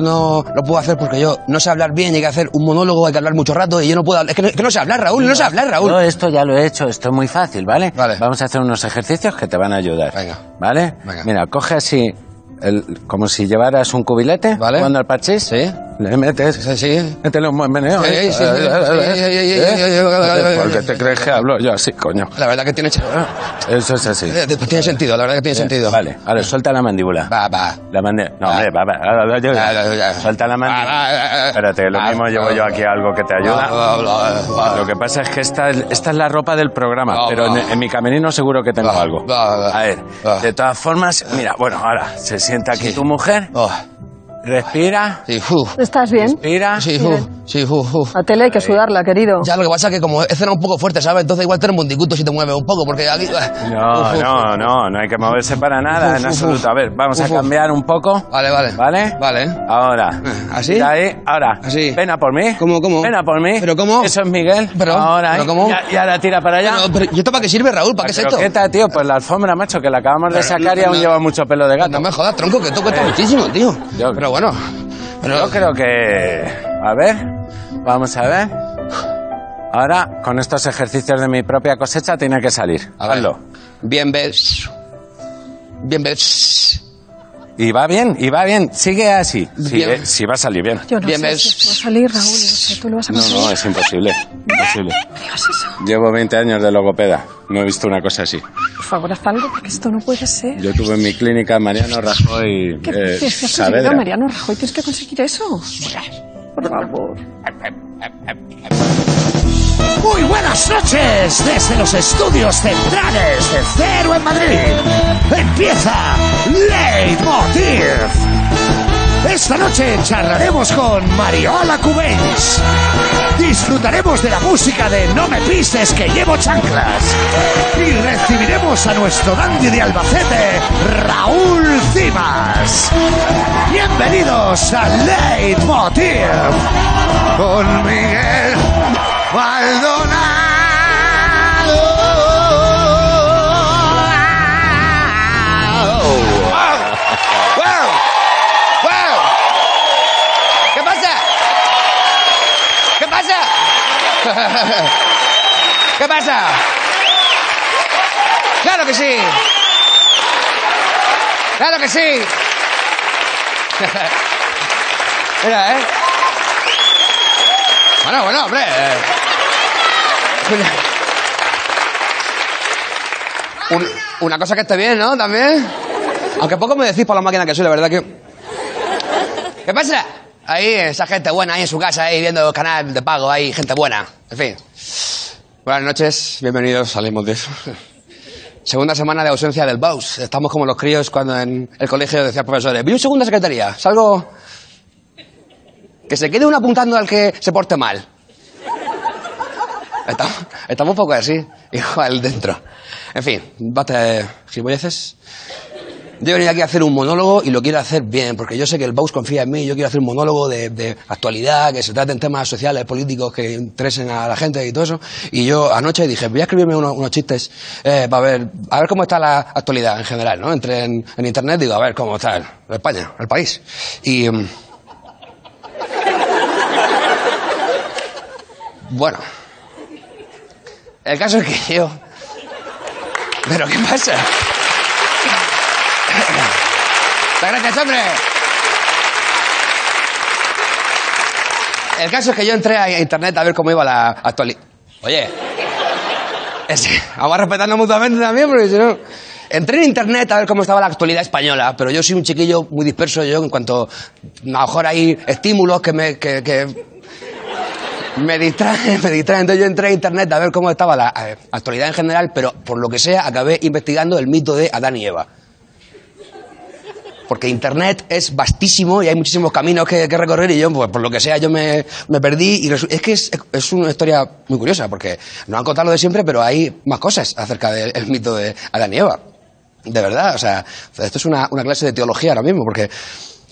no lo puedo hacer porque yo no sé hablar bien, hay que hacer un monólogo, hay que hablar mucho rato y yo no puedo hablar. Es que no, es que no sé hablar, Raúl, no sé hablar, Raúl. Yo esto ya lo he hecho, esto es muy fácil, ¿vale? Vale. Vamos a hacer unos ejercicios que te van a ayudar. Venga. ¿Vale? Venga. Mira, coge así, el- como si llevaras un cubilete Vale. jugando al parchís. Sí. Le metes así, métele un buen meneo. ¿Por qué te crees que hablo yo así, coño? La verdad que tiene... Eso es así. Tiene sentido, la verdad que tiene sentido. Vale, vale, suelta la mandíbula. Va, va. La mandíbula. No, hombre, va, va. Suelta la mandíbula. Espérate, lo mismo llevo yo aquí algo que te ayuda. Lo que pasa es que esta, esta es la ropa del programa, pero en, en mi camerino seguro que tengo algo. A ver, de todas formas, mira, bueno, ahora se sienta aquí tu mujer respira, sí. ¿Estás bien? respira. Sí, uf, sí, uf, uf. La tele hay que sudarla, querido. Ya lo que pasa es que como he cenado un poco fuerte, ¿sabes? Entonces igual tenemos un disgusto si te mueves un poco, porque aquí... No, Uf, uf, no, no, no hay que moverse para nada, Uf, en absoluto. A ver, vamos a cambiar un poco. Vale, vale. ¿Vale? Vale. Ahora. ¿Así? Mira ahí, ahora. Así. Ven a por mí. ¿Cómo, cómo? Ven a por mí. ¿Pero cómo? Eso es Miguel. Pero, ahora, ¿pero ¿eh? cómo? Y, y ahora tira para allá. No, pero ¿y esto para qué sirve, Raúl? ¿Para qué es Pero esto? ¿Qué tal, tío? Pues la alfombra, macho, que la acabamos de Pero sacar y no- aún no- lleva mucho pelo de gato. No me jodas, tronco, que esto cuesta Eh. muchísimo, tío. Yo- Pero bueno. Pero, Yo creo que... A ver, vamos a ver. Ahora, con estos ejercicios de mi propia cosecha, tiene que salir. A. Hazlo. Bien ves. Bien ves. Y va bien, y va bien. Sigue así. Eh, sí va a salir bien. Yo no Bien, sé ves. si va a salir, Raúl. No sé, tú lo vas a No, no, es imposible. Imposible. No digas eso. Llevo 20 años de logopeda. No he visto una cosa así. Por favor, haz algo, porque esto no puede ser. Yo tuve en mi clínica Mariano Rajoy ¿Qué eh, tienes que Saavedra. Mariano Rajoy? Tienes que conseguir eso. Por favor. Muy buenas noches desde los estudios centrales de Cero en Madrid. Empieza Leitmotiv. Esta noche charlaremos con Mariola Cubens. Disfrutaremos de la música de No me pises que llevo chanclas. Y recibiremos a nuestro dandy de Albacete, Raúl Cimas. Bienvenidos a Leitmotiv con Miguel Maldonado. ¿Qué pasa? ¿Qué pasa? ¿Qué pasa? ¡Claro que sí! ¡Claro que sí! Mira, ¿eh? Bueno, bueno, hombre. eh. Un- una cosa que esté bien, ¿no? También. Aunque poco me decís por la máquina que soy, la verdad que... ¿Qué pasa? Ahí, esa gente buena ahí en su casa, ahí viendo el canal de pago, ahí, gente buena. En fin. Buenas noches, bienvenidos, salimos de eso. Segunda semana de ausencia del BAUS. Estamos como los críos cuando en el colegio decían profesores, vi un segunda secretaría, salgo... Que se quede uno apuntando al que se porte mal. Estamos, estamos un poco así, igual dentro. En fin, basta de gilipolleces. Yo he aquí a hacer un monólogo y lo quiero hacer bien, porque yo sé que el Baus confía en mí. Yo quiero hacer un monólogo de, de actualidad, que se traten temas sociales, políticos que interesen a la gente y todo eso. Y yo anoche dije, voy a escribirme unos, unos chistes eh, para ver, a ver cómo está la actualidad en general, ¿no? Entré en, en internet digo, a ver cómo está el- España, el país. Y. bueno. El caso es que yo. ¿Pero qué pasa? Gracias, hombre. El caso es que yo entré a internet a ver cómo iba la actualidad. Oye, es- vamos a respetarnos mutuamente también, porque si no. Entré en internet a ver cómo estaba la actualidad española, pero yo soy un chiquillo muy disperso. Yo, en cuanto a lo mejor hay estímulos que me. que me distraen, me distraen. Entonces yo entré a internet a ver cómo estaba la eh, actualidad en general, pero por lo que sea acabé investigando el mito de Adán y Eva. Porque internet es vastísimo y hay muchísimos caminos que, recorrer y yo, pues por lo que sea, yo me, me perdí y es que es, es una historia muy curiosa porque nos han contado lo de siempre, pero hay más cosas acerca del el mito de Adán y Eva. De verdad, o sea, esto es una, una clase de teología ahora mismo porque...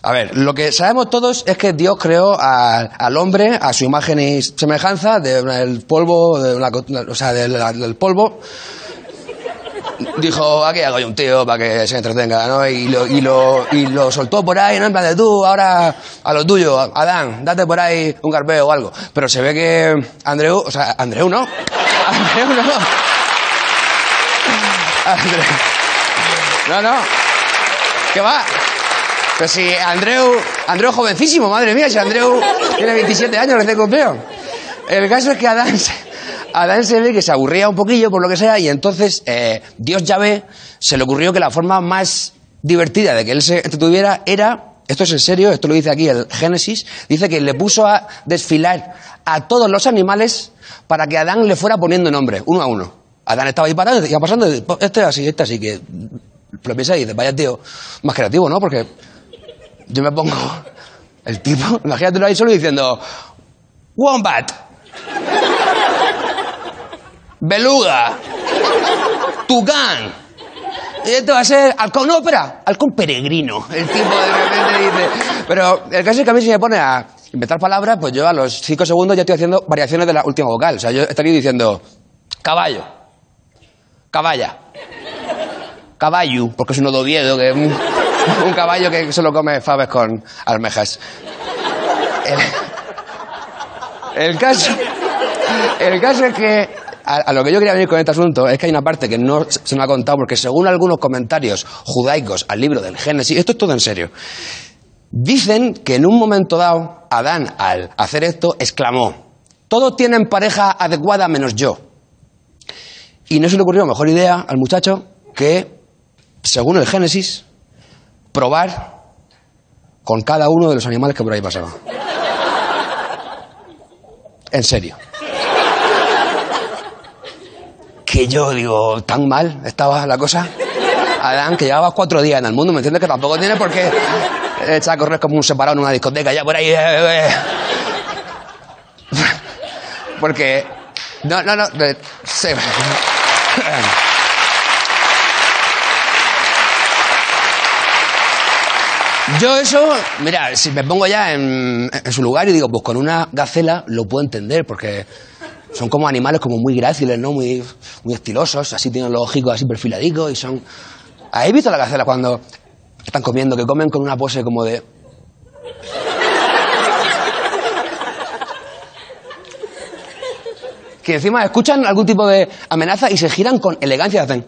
A ver, lo que sabemos todos es que Dios creó a- al hombre a su imagen y semejanza del polvo, de una o sea, del polvo. dijo, aquí hago yo un tío para que se entretenga, ¿no? Y lo, y lo, y lo soltó por ahí, ¿no? En plan de tú, ahora a lo tuyo, Adán, date por ahí un carpeo o algo. Pero se ve que Andreu, o sea, Andreu no. Andreu no. Andreu. No, no. ¿Qué va? Pero si Andreu, Andreu jovencísimo, madre mía, si Andreu tiene 27 años, recién cumplido. El caso es que Adán, se- Adán se ve que se aburría un poquillo por lo que sea y entonces eh, Dios ya ve, se le ocurrió que la forma más divertida de que él se entretuviera era, esto es en serio, esto lo dice aquí el Génesis, dice que le puso a desfilar a todos los animales para que Adán le fuera poniendo nombre, uno a uno. Adán estaba ahí parado iba pasando, y, "Pues, este así, este así, que lo piensa y dice, vaya tío, más creativo, ¿no? Porque yo me pongo el tipo, imagínatelo ahí solo diciendo Wombat, Beluga, Tucán. Y esto va a ser halcón ópera, halcón peregrino. El tipo de repente dice. Pero el caso es que a mí si me pone a inventar palabras, pues yo a los cinco segundos ya estoy haciendo variaciones de la última vocal. O sea, yo estaría diciendo caballo, caballa, caballo, porque es un odoviedo, que es un, caballo que solo come faves con almejas. El, caso, el caso es que a, a lo que yo quería venir con este asunto es que hay una parte que no se me ha contado porque según algunos comentarios judaicos al libro del Génesis, esto es todo en serio, dicen que en un momento dado Adán al hacer esto exclamó, todos tienen pareja adecuada menos yo. Y no se le ocurrió mejor idea al muchacho que, según el Génesis, probar con cada uno de los animales que por ahí pasaban. En serio. Que yo digo, tan mal estaba la cosa. Adán, que llevabas cuatro días en el mundo, ¿me entiendes? Que tampoco tiene por qué echar a correr como un separado en una discoteca, ya por ahí. eh, eh. Porque. No, no, no. eh, Yo eso, mira, si me pongo ya en, en su lugar y digo, pues con una gacela lo puedo entender, porque son como animales como muy gráciles, ¿no? Muy, muy estilosos, así tienen los hocicos así perfiladicos y son... ¿Habéis visto la gacela cuando están comiendo, que comen con una pose como de... Que encima escuchan algún tipo de amenaza y se giran con elegancia y hacen...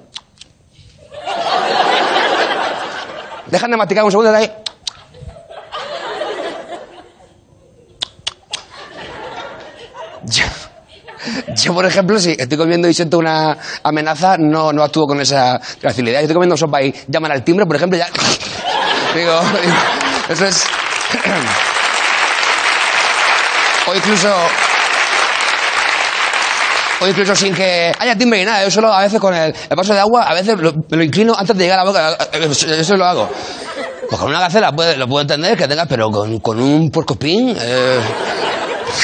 Dejan de masticar un segundo ahí... yo, por ejemplo, si estoy comiendo y siento una amenaza, no, no actúo con esa facilidad. Si estoy comiendo sopa y llaman al timbre, por ejemplo, ya... Digo, eso es... O incluso... O incluso sin que haya timbre ni nada. Yo solo a veces con el, el vaso de agua, a veces lo, me lo inclino antes de llegar a la boca. Eso lo hago. Pues con una gacela puede- lo puedo entender que tengas, pero con, con un porcopín... Eh,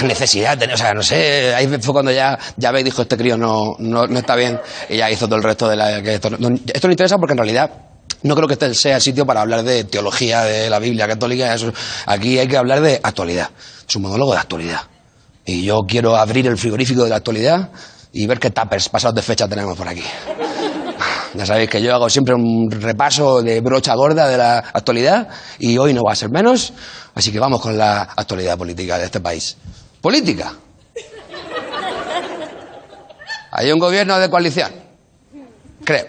necesidad, o sea, no sé, ahí fue cuando ya, ya veis, dijo, este crío no, no, no está bien, y ya hizo todo el resto de la... Que esto, no, esto no interesa porque en realidad no creo que este sea el sitio para hablar de teología de la Biblia católica, eso, aquí hay que hablar de actualidad, es un monólogo de actualidad. Y yo quiero abrir el frigorífico de la actualidad y ver qué tuppers pasados de fecha tenemos por aquí. Ya sabéis que yo hago siempre un repaso de brocha gorda de la actualidad y hoy no va a ser menos, así que vamos con la actualidad política de este país. Política. Hay un gobierno de coalición, creo.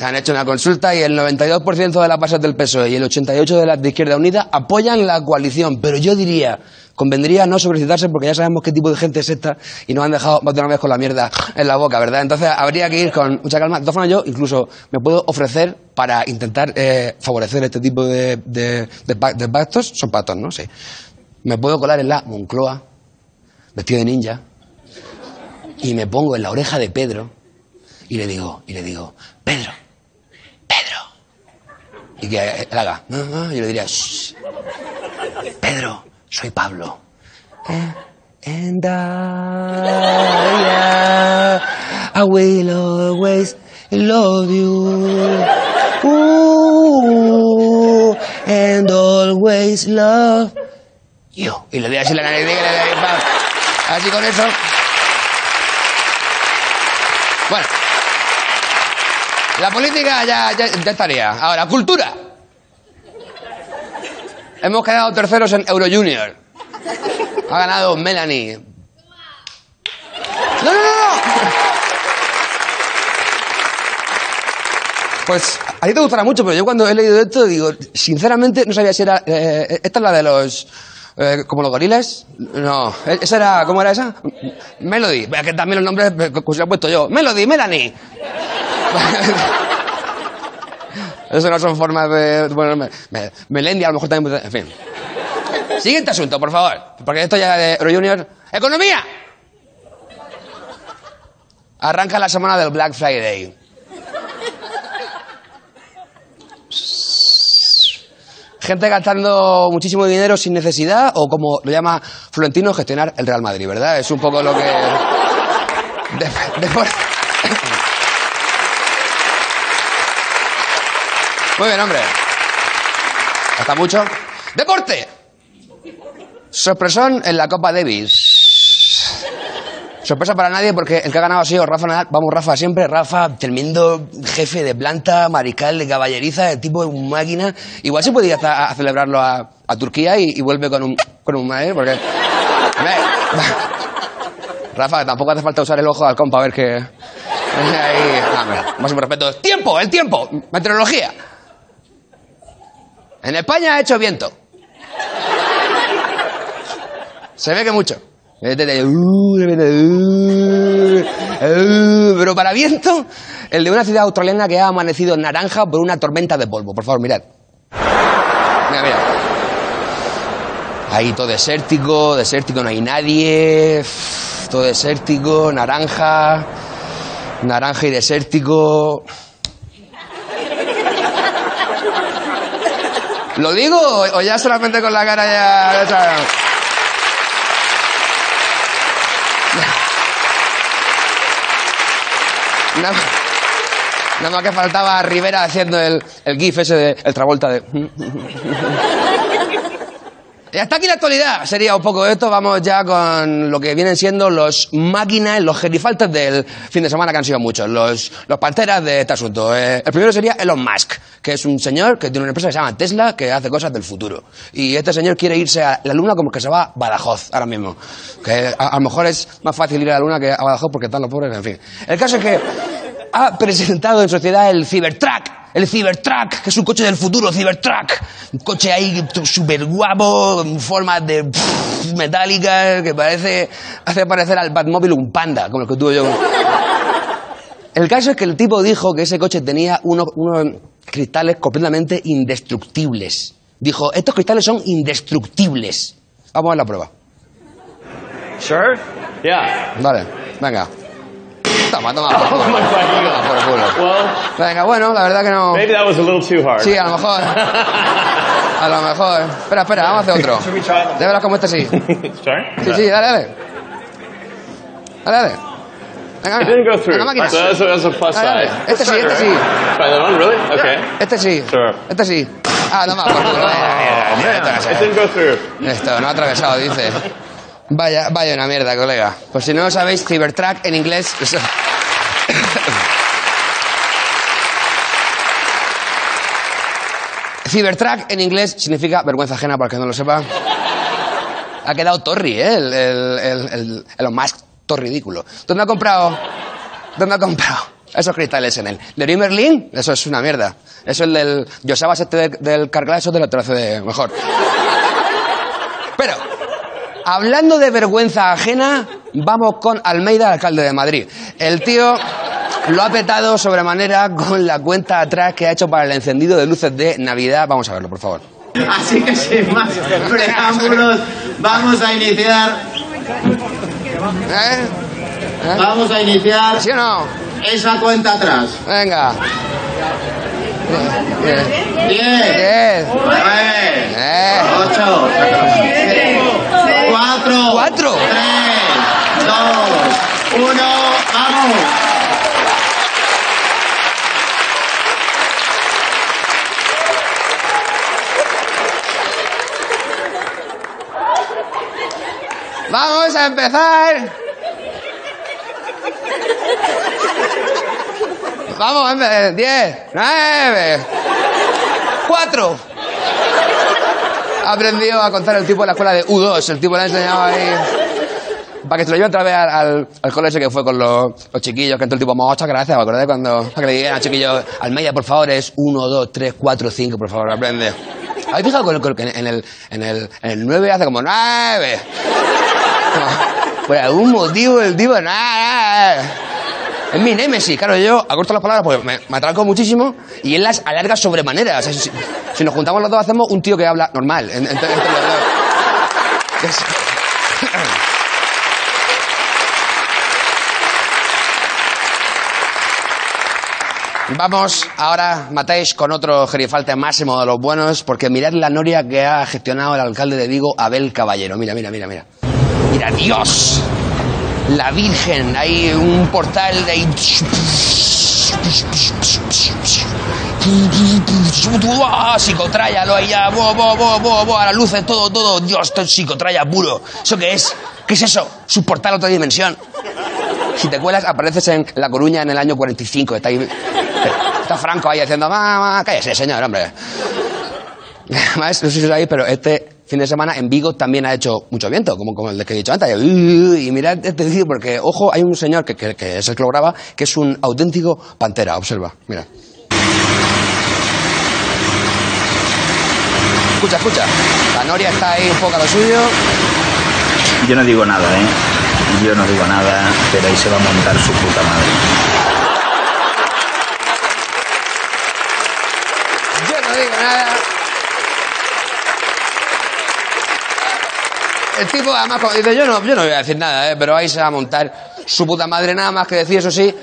Han hecho una consulta y el 92% de las bases del PSOE y el 88% de las de Izquierda Unida apoyan la coalición. Pero yo diría, convendría no sobrecitarse porque ya sabemos qué tipo de gente es esta y nos han dejado más de una vez con la mierda en la boca, ¿verdad? Entonces habría que ir con mucha calma. De todas formas, yo incluso me puedo ofrecer para intentar eh, favorecer este tipo de, de, de pa- de pactos. Son pactos, ¿no? Sí. Me puedo colar en la Moncloa, vestido de ninja, y me pongo en la oreja de Pedro y le digo, y le digo, Pedro, Pedro. Y que él haga, "Ah, ah", y yo le diría, "Shh. Pedro, soy Pablo. Eh, And I, I will always love you. Ooh, and always love you. Y le doy así la nariz, y le doy, pa. así con eso. Bueno, La política ya, ya, ya estaría. Ahora, cultura. Hemos quedado terceros en Euro Junior. Ha ganado Melanie. No, no, no. Pues a ti te gustará mucho, pero yo cuando he leído esto digo, sinceramente no sabía si era... eh, esta es la de los... eh, como los gorilas. No, eh, esa era... ¿Cómo era esa? Melody. Es que también los nombres que os he puesto yo. Melody, Melanie. Eso no son formas de... Bueno, me, me- Melendi a lo mejor también... En fin. Siguiente asunto, por favor. Porque esto ya de Euro Junior... ¡Economía! Arranca la semana del Black Friday. Gente gastando muchísimo dinero sin necesidad o como lo llama Florentino, gestionar el Real Madrid, ¿verdad? Es un poco lo que... De- Muy bien, hombre. Hasta mucho. ¡Deporte! Sorpresón en la Copa Davis. Sorpresa para nadie porque el que ha ganado ha sido Rafa Nadal. Vamos, Rafa, siempre. Rafa, tremendo jefe de planta, mariscal de caballeriza, el tipo de un máquina. Igual se puede ir hasta a celebrarlo a, a Turquía y, vuelve con un, con un maíz, porque... Rafa, tampoco hace falta usar el ojo de halcón para ver que... Ahí, hombre, máximo respeto. ¡Tiempo! ¡El tiempo! Meteorología. En España ha hecho viento. Se ve que mucho. Pero para viento, el de una ciudad australiana que ha amanecido naranja por una tormenta de polvo. Por favor, mirad. Mira, mira. Ahí todo desértico, desértico, no hay nadie. Todo desértico, naranja. Naranja y desértico. ¿Lo digo o ya solamente con la cara ya... nada más que faltaba Rivera haciendo el, el gif ese de el Travolta de... Y hasta aquí la actualidad. Sería un poco esto. Vamos ya con lo que vienen siendo los máquinas, los gerifaltes del fin de semana, que han sido muchos. Los, los panteras de este asunto. Eh, el primero sería Elon Musk, que es un señor que tiene una empresa que se llama Tesla, que hace cosas del futuro. Y este señor quiere irse a la Luna como que se va a Badajoz ahora mismo. Que a, a lo mejor es más fácil ir a la Luna que a Badajoz porque están los pobres, en fin. El caso es que ha presentado en sociedad el Cybertruck. El Cybertruck, que es un coche del futuro, Cybertruck. Un coche ahí súper guapo, en forma de pff, metálica, que parece, hace parecer al Batmóvil un panda, como el que tuve yo. El caso es que el tipo dijo que ese coche tenía unos, unos cristales completamente indestructibles. Dijo, estos cristales son indestructibles. Vamos a ver la prueba. Sure? Yeah. Vale, venga. Toma, toma por culo. Toma por culo. Venga, bueno, la verdad que no. maybe that was a little too hard. Sí, a lo mejor. A lo mejor. Espera, espera, vamos a hacer otro. Verás cómo este sí. Sí, sí, dale, dale. Dale, dale. Venga, It didn't go through. Venga, máquina. So that's a, that's a plus Dale, dale. side. Este sí, este sí. Try that on, really? Okay. Este sí. Sure. Este sí. Ah, no más, por culo. Esto, no ha atravesado, dice. Vaya, vaya una mierda, colega. Pues si no sabéis, Cybertruck en inglés. Cybertruck en inglés significa vergüenza ajena, para el que no lo sepa. Ha quedado Torri, ¿eh? El, el, el, el, Elon Musk, todo ridículo. ¿Dónde ha comprado? ¿Dónde ha comprado? Esos cristales en él. Leroy Merlin, eso es una mierda. Eso es el del Josabas este del, Carglass, eso lo te lo hace de mejor. Pero, hablando de vergüenza ajena, vamos con Almeida, alcalde de Madrid. El tío lo ha petado sobremanera con la cuenta atrás que ha hecho para el encendido de luces de Navidad. Vamos a verlo, por favor. Así que sin más preámbulos, vamos a iniciar, ¿Eh? vamos a iniciar ¿Sí o no? esa cuenta atrás. Venga. Bien. Diez, Bien. nueve, Eh. ocho, cuatro, tres, dos, uno, vamos. Vamos a empezar. Vamos, hombre, 10, 9, 4. Aprendido a contar el tipo en la escuela de U2. El tipo le ha enseñado ahí. Para que se lo lleve otra vez al, al, al colegio que fue con los, los chiquillos, que entró el tipo, muchas gracias, ¿me acordé cuando? Que le digan al chiquillo, al media, por favor, es 1, 2, 3, 4, 5, por favor, aprende. ¿Habéis fijado con el- en, el, en, el, en el 9 hace como 9? Por algún motivo el tipo, nada. Es mi némesis, claro, yo acorto las palabras porque me, me atranco muchísimo y él las alarga sobremanera. Si, nos juntamos los dos hacemos un tío que habla normal. Vamos ahora, matáis con otro gerifalte máximo de los buenos, porque mirad la noria que ha gestionado el alcalde de Vigo, Abel Caballero. Mira, mira, mira, mira. Mira, Dios. La Virgen, hay un portal de ahí. Lo hay ya. ¡Buah, buah, buah, buah, buah! Las luces, todo, todo. Dios, esto es psicotraya puro. ¿Eso qué es? ¿Qué es eso? Es un portal a otra dimensión. Si te cuelas, apareces en La Coruña en el año 45. Está, ahí, está Franco ahí haciendo, mamá, cállese, señor, hombre. Además, no sé si sabéis, pero este fin de semana en Vigo también ha hecho mucho viento, como, como el que he dicho antes. Y mirad este vídeo, porque, ojo, hay un señor que, que- que es el que lo graba, que es un auténtico pantera. Observa, mira. Escucha, escucha. La Noria está ahí un poco a lo suyo. Yo no digo nada, ¿eh? Yo no digo nada, pero ahí se va a montar su puta madre. Yo no digo nada. El tipo, además, dice, yo no, yo no voy a decir nada, ¿eh? pero ahí se va a montar su puta madre nada más que decir, eso sí.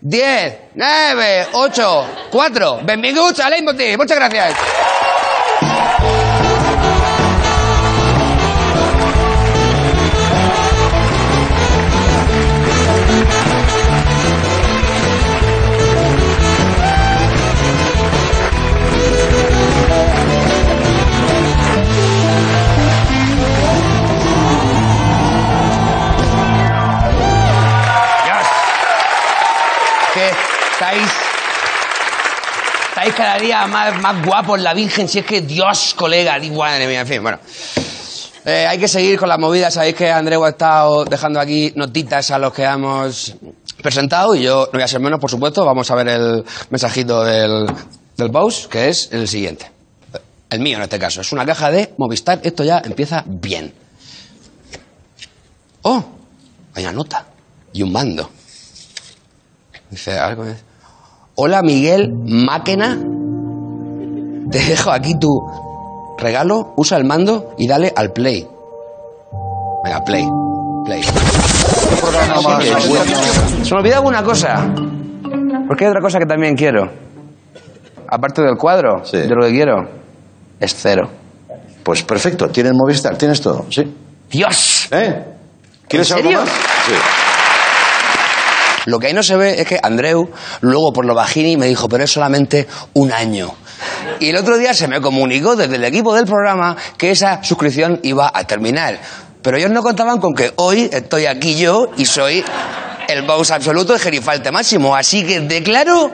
10, 9, 8, 4. Benvinguts a Leitmotiv. Muchas gracias. Estáis cada día más, más guapos, la Virgen. Si es que Dios, colega, di madre mía, en fin, bueno. Eh, hay que seguir con las movidas. Sabéis que Andreu ha estado dejando aquí notitas a los que hemos presentado y yo no voy a ser menos, por supuesto. Vamos a ver el mensajito del, del que es el siguiente. El mío en este caso. Es una caja de Movistar. Esto ya empieza bien. Oh, hay una nota y un mando. Dice algo. De- Hola Miguel Máquena. Te dejo aquí tu regalo, usa el mando y dale al play. Venga, play. Play. Se me olvidaba una cosa. Porque hay otra cosa que también quiero. Aparte del cuadro, Sí. yo lo que quiero es cero. Pues perfecto, tienes Movistar, tienes todo, sí. ¡Dios! ¿Eh? ¿Quieres ¿En algo serio? más? Sí. Lo que ahí no se ve es que Andreu, luego por lo bajini, me dijo, pero es solamente un año. Y el otro día se me comunicó desde el equipo del programa que esa suscripción iba a terminar. Pero ellos no contaban con que hoy estoy aquí yo y soy el boss absoluto de Gerifalte Máximo. Así que declaro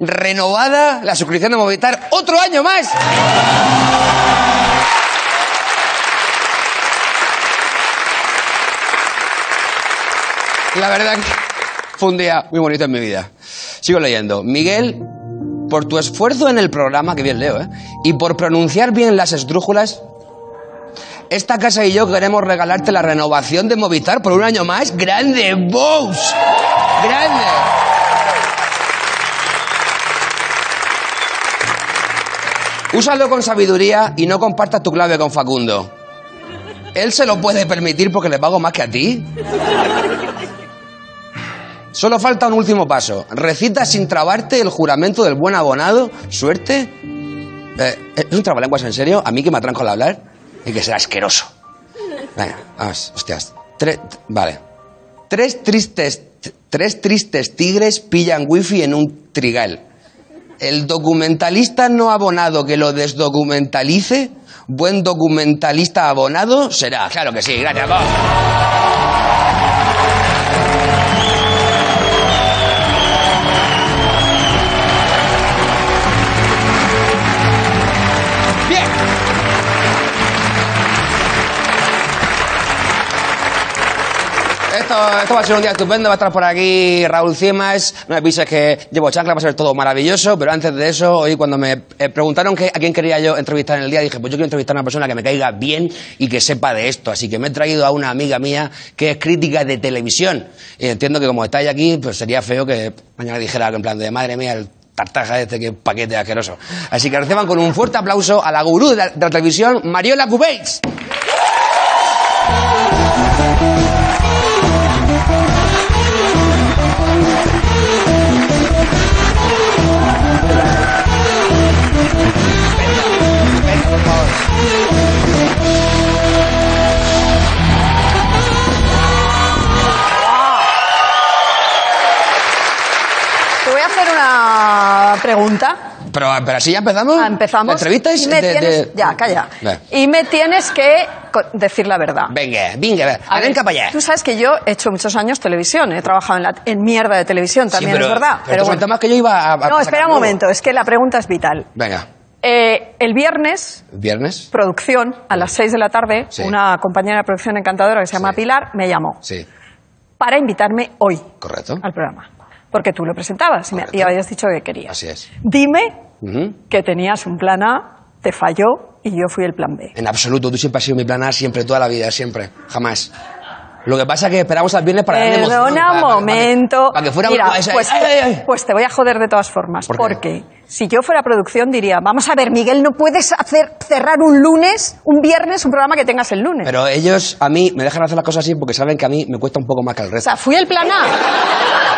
renovada la suscripción de Movistar otro año más. La verdad que fue un día muy bonito en mi vida. Sigo leyendo. Miguel, por tu esfuerzo en el programa, que bien leo, ¿eh? Y por pronunciar bien las esdrújulas, esta casa y yo queremos regalarte la renovación de Movistar por un año más. ¡Grande, Boss! ¡Grande! Úsalo con sabiduría y no compartas tu clave con Facundo. Él se lo puede permitir porque le pago más que a ti. Solo falta un último paso. Recita sin trabarte el juramento del buen abonado. Suerte. Eh, ¿Es un trabalenguas en serio? A mí que me atranco al hablar y que será asqueroso. Venga, vamos, hostias. Vale. Tres tristes, tres tristes tigres pillan wifi en un trigal. El documentalista no abonado que lo desdocumentalice, buen documentalista abonado será. Claro que sí, gracias. vos. Esto, va a ser un día estupendo. Va a estar por aquí Raúl Ciemas. No me pises que llevo chancla, va a ser todo maravilloso. Pero antes de eso, hoy cuando me eh, preguntaron que, a quién quería yo entrevistar en el día, dije, pues yo quiero entrevistar a una persona que me caiga bien y que sepa de esto. Así que me he traído a una amiga mía que es crítica de televisión. Y entiendo que como estáis aquí, pues sería feo que mañana dijera algo en plan de madre mía, el tartaja este, que paquete asqueroso. Así que reciban con un fuerte aplauso a la gurú de la, de la televisión, Mariola Cubéis. Pregunta. Pero, pero así ya empezamos. Ah, empezamos. ¿La entrevista es Y me de- tienes- de- Ya, calla. Ve. Y me tienes que decir la verdad. Venga, venga, venga. A ver, Venga para allá. Tú sabes que yo he hecho muchos años televisión, he trabajado en, la, en mierda de televisión, también Sí, pero- es verdad. Pero, bueno. más que yo iba a. a No, espera un momento, es que la pregunta es vital. Venga, Eh, el viernes, viernes. producción, a las 6 de la tarde, Sí. una compañera de producción encantadora que se llama Sí. Pilar me llamó Sí, para invitarme hoy correcto. al programa. Porque tú lo presentabas y, me- y habías dicho que querías. Así es. Dime Ujú. que tenías un plan A, te falló y yo fui el plan B. En absoluto, tú siempre has sido mi plan A, siempre, toda la vida, siempre, jamás. Lo que pasa es que esperamos al viernes para darle emoción, Perdona para- un para- para que- momento. Para que fuera Mira, esa- pues, ¡Ay, ay, ay! pues te voy a joder de todas formas. ¿Por porque si yo fuera producción diría, vamos a ver, Miguel, no puedes hacer cerrar un lunes, un viernes, un programa que tengas el lunes. Pero ellos a mí me dejan hacer las cosas así porque saben que a mí me cuesta un poco más que al o resto. sea, fui el plan A.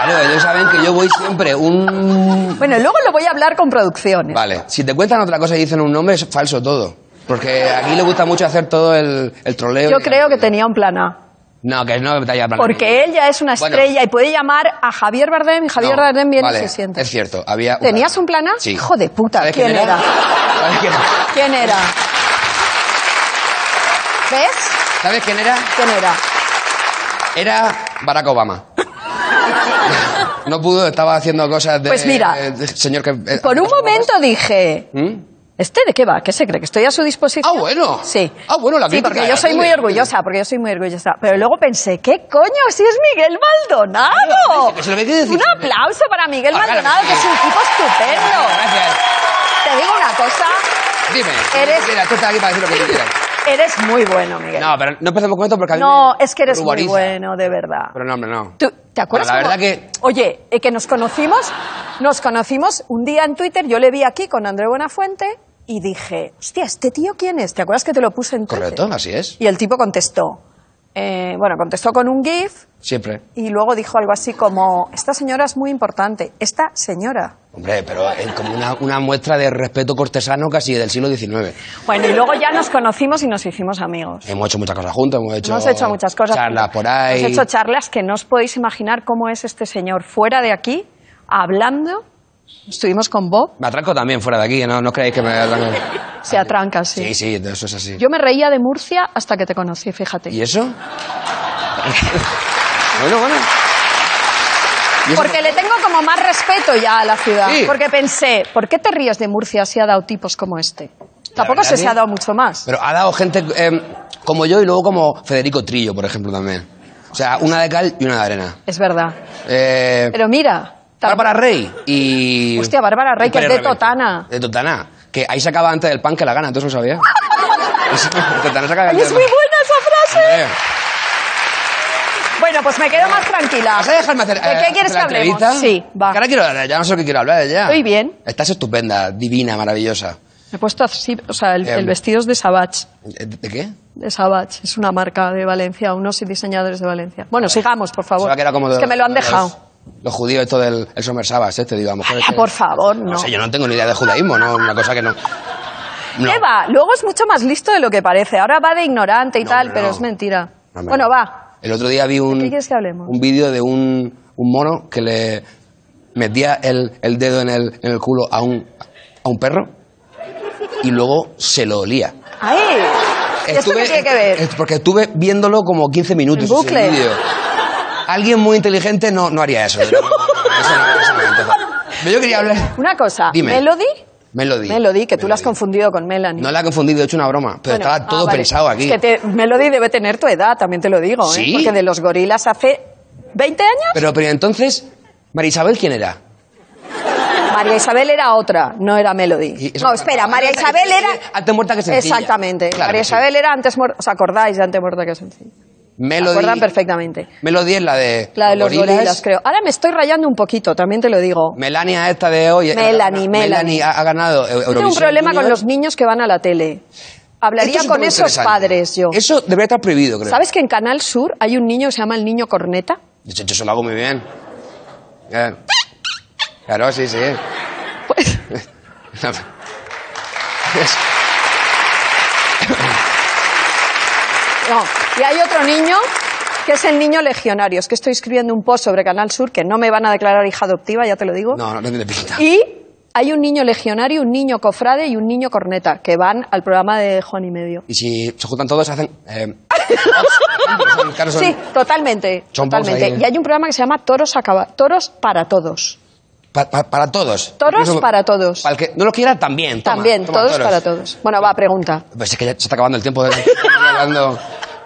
Claro, ellos saben que yo voy siempre un... Bueno, luego lo voy a hablar con producciones. Vale, si te cuentan otra cosa y dicen un nombre, es falso todo. Porque aquí le gusta mucho hacer todo el, el troleo. Yo creo que tenía un plan A. No, que no te haya plan. Porque él ya es una Bueno. estrella y puede llamar a Javier Bardem y Javier No, Bardem viene vale, y se sienta. Es cierto, había... ¿Tenías un plan A? Sí. Hijo de puta, ¿Sabes ¿quién era? ¿Sabes quién era? ¿Quién era? ¿Ves? ¿Sabes quién era? ¿Quién era? Era Barack Obama. No pudo, estaba haciendo cosas de... Pues mira, de señor que... eh, Por un momento dije, ¿Mm? ¿este de qué va? ¿Qué se cree? ¿Que estoy a su disposición? Ah, bueno. Sí. Ah, bueno, la Sí, porque yo soy muy tele. orgullosa, porque yo soy muy orgullosa. Pero luego pensé, ¿qué coño? Si es Miguel Maldonado. Claro, decir Un aplauso para Miguel Ah, claro, Maldonado, que es un tipo estupendo. Gracias. Te digo una cosa, Dime. Eres- Mira, tú estás aquí para decir lo que quieras. eres muy bueno, Miguel. No, pero no empecemos con esto porque a mí No, me es que eres muy bueno, de verdad. Pero no, hombre, no. ¿Tú- ¿Te acuerdas? Bueno, la verdad que- Oye, eh, que nos conocimos, nos conocimos un día en Twitter, yo le vi aquí con André Buenafuente y dije, hostia, ¿este tío quién es? ¿Te acuerdas que te lo puse en Twitter? Correcto, así es. Y el tipo contestó. eh, bueno, contestó con un GIF Siempre. y luego dijo algo así como, esta señora es muy importante. Esta señora. Hombre, pero es como una, una muestra de respeto cortesano casi del siglo XIX. Bueno, y luego ya nos conocimos y nos hicimos amigos. Hemos hecho muchas cosas juntos, hemos hecho... Hemos hecho muchas cosas. Charlas por ahí. Hemos hecho charlas que no os podéis imaginar cómo es este señor fuera de aquí, hablando. Estuvimos con Bob, Me atraco también fuera de aquí, no, no creéis que me... se atranca, sí. Sí, sí, eso es así. Yo me reía de Murcia hasta que te conocí, fíjate. ¿Y eso? bueno, bueno. ¿Y eso Porque le tengo como más respeto ya a la ciudad. Sí. Porque pensé, ¿por qué te ríes de Murcia si ha dado tipos como este? Tampoco verdad se, ha dado mucho más. Pero ha dado gente eh, como yo y luego como Federico Trillo, por ejemplo, también. O sea, una de cal y una de arena. Es verdad. Eh, Pero mira. Bárbara Rey y... Hostia, Bárbara Rey, que es de. Totana. De Totana. Que ahí se acaba antes del pan que la gana, ¿tú eso lo sabías? Totana se acaba Ay, antes es del muy buena esa frase. Hombre, Bueno, pues me quedo más tranquila. ¿Vas a dejarme hacer, ¿De qué eh, quieres hacer que la hablemos? entrevista? Sí, va. Que ahora quiero hablar, ya no sé que quiero hablar ya. Estoy bien. Estás estupenda, divina, maravillosa. Me he puesto así, o sea, el, el vestido es de Savage. ¿De, de qué? De Savage, es una marca de Valencia, unos diseñadores de Valencia. Bueno, sigamos, por favor. Como es de- que me lo han de los- dejado. Los, judíos, esto del el Sabbath, este, digo, a lo mejor. Por favor, no. No sé, yo no tengo ni idea de judaísmo, ¿no? Una cosa que no. no. ¿Qué va? Luego es mucho más listo de lo que parece. Ahora va de ignorante y No, tal, hombre, pero no. es mentira. No, hombre, bueno, no. va. El otro día vi un. Un vídeo de un, un mono que le metía el, el dedo en el, en el culo a un, a un perro y luego se lo olía. ¡Ay! ¿Y ¿Esto qué tiene que ver? porque estuve viéndolo como 15 minutos. En bucle. ese. Alguien muy inteligente no, no haría eso. Eso no, eso no, entonces. Pero yo quería hablar. Una cosa, Dime. Melody Melody. Melody, que tú la has confundido con Melanie. No la he confundido, he hecho una broma. Pero Bueno, estaba todo ah, vale. pensado aquí. Es que te- Melody debe tener tu edad, también te lo digo, ¿eh? ¿Sí? Porque de los gorilas hace 20 años. Pero, pero entonces, María Isabel, ¿quién era? María Isabel era otra, no era Melody. No, espera, María Isabel era... Antes muerta que sencilla. Exactamente. Claro María que sí. Isabel era antes muerta. ¿Os acordáis de antes muerta que sencilla? ¿Se Melody. acuerdan perfectamente? Melody es la de. La de los gorilas, creo. Ahora me estoy rayando un poquito, también te lo digo. Melania esta de hoy. Melanie, Melanie. ha, ha ganado Eurovisión. tengo un problema con los niños que van a la tele. Hablaría es con esos padres yo. Eso debería estar prohibido, creo. ¿Sabes que en Canal Sur hay un niño que se llama el niño corneta? Yo, yo eso lo hago muy bien. Eh. Claro, sí, sí. Pues, Es- no. Y hay otro niño que es el niño legionario. Es que estoy escribiendo un post sobre Canal Sur que no me van a declarar hija adoptiva, ya te lo digo. No, no, no tiene pinta. Y hay un niño legionario, un niño cofrade y un niño corneta que van al programa de Juan y Medio. Y si se juntan todos, hacen. Eh, son- claro, son- Sí, totalmente. Son totalmente. ahí, ¿eh? Y hay un programa que se llama Toros, acaba- Toros para Todos. pa- pa- para todos. Toros para todos. Para el que no lo quiera, también. toma, También, toma, todos para todos. Bueno, va, pregunta. Pues es que ya se está acabando el tiempo de hablando.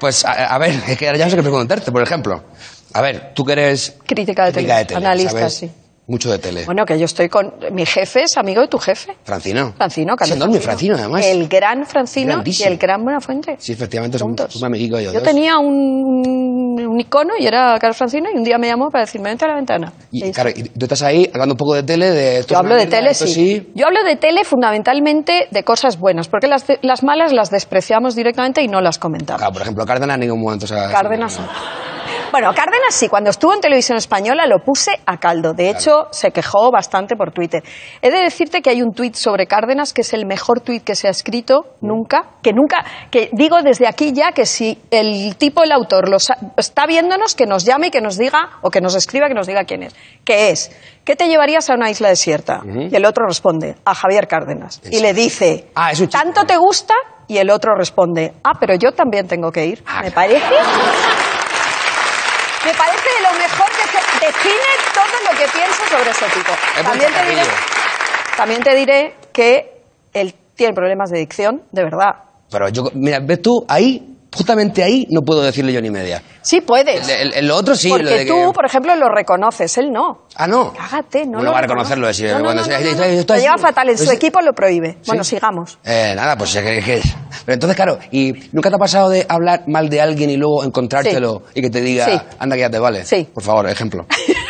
Pues a, a ver, es que ya no sé qué preguntarte, por ejemplo. A ver, tú que eres Crítica de tele, analista, ¿sabes? sí. Mucho de tele. Bueno, que yo estoy con... Mi jefe es amigo de tu jefe. Francino. Francino, Es Carlos enorme, Francino, además. El gran Francino Grandísimo. y el gran Buenafuente. Sí, efectivamente, son un ellos Yo dos. tenía un, un icono y era Carlos Francino y un día me llamó para decirme, vente a la ventana. Y, Y claro, y tú estás ahí hablando un poco de tele, de... Yo hablo de tele, sí. Yo hablo de tele fundamentalmente de cosas buenas, porque las, malas las despreciamos directamente y no las comentamos. Claro, por ejemplo, Cárdenas en ningún momento. Cárdenas. Bueno, Cárdenas sí, cuando estuvo en televisión española lo puse a caldo. De hecho, se quejó bastante por Twitter. He de decirte que hay un tuit sobre Cárdenas que es el mejor tuit que se ha escrito nunca, que nunca, que digo desde aquí ya que si el tipo, el autor, lo sa- está viéndonos, que nos llame y que nos diga, o que nos escriba, que nos diga quién es. Que es, ¿qué te llevarías a una isla desierta? Y el otro responde, a Javier Cárdenas. Y le dice, Ah, es un. ¿tanto te gusta? Y el otro responde, ah, pero yo también tengo que ir. Ah. Me parece... Me parece de lo mejor que se define todo lo que pienso sobre ese tipo. Es También te, diré, también te diré que él tiene problemas de dicción, de verdad. Pero yo, mira, ves tú, ahí, justamente ahí, no puedo decirle yo ni media. Sí puedes. El, el- el otro sí, porque lo de tú, que... por ejemplo, lo reconoces, él no. Ah, no. Cágate, no ¿Cómo lo va a reconoce. reconocerlo? Si No, no, cuando no, sea- no, no, esto- no. esto Lo es- lleva fatal, en su equipo lo prohíbe. Bueno, ¿Sí? sigamos. Eh, nada, pues es que, es Pero entonces, claro, ¿y nunca te ha pasado de hablar mal de alguien y luego encontrártelo y que te diga, Sí. anda que ya te vale? Sí. Por favor, ejemplo.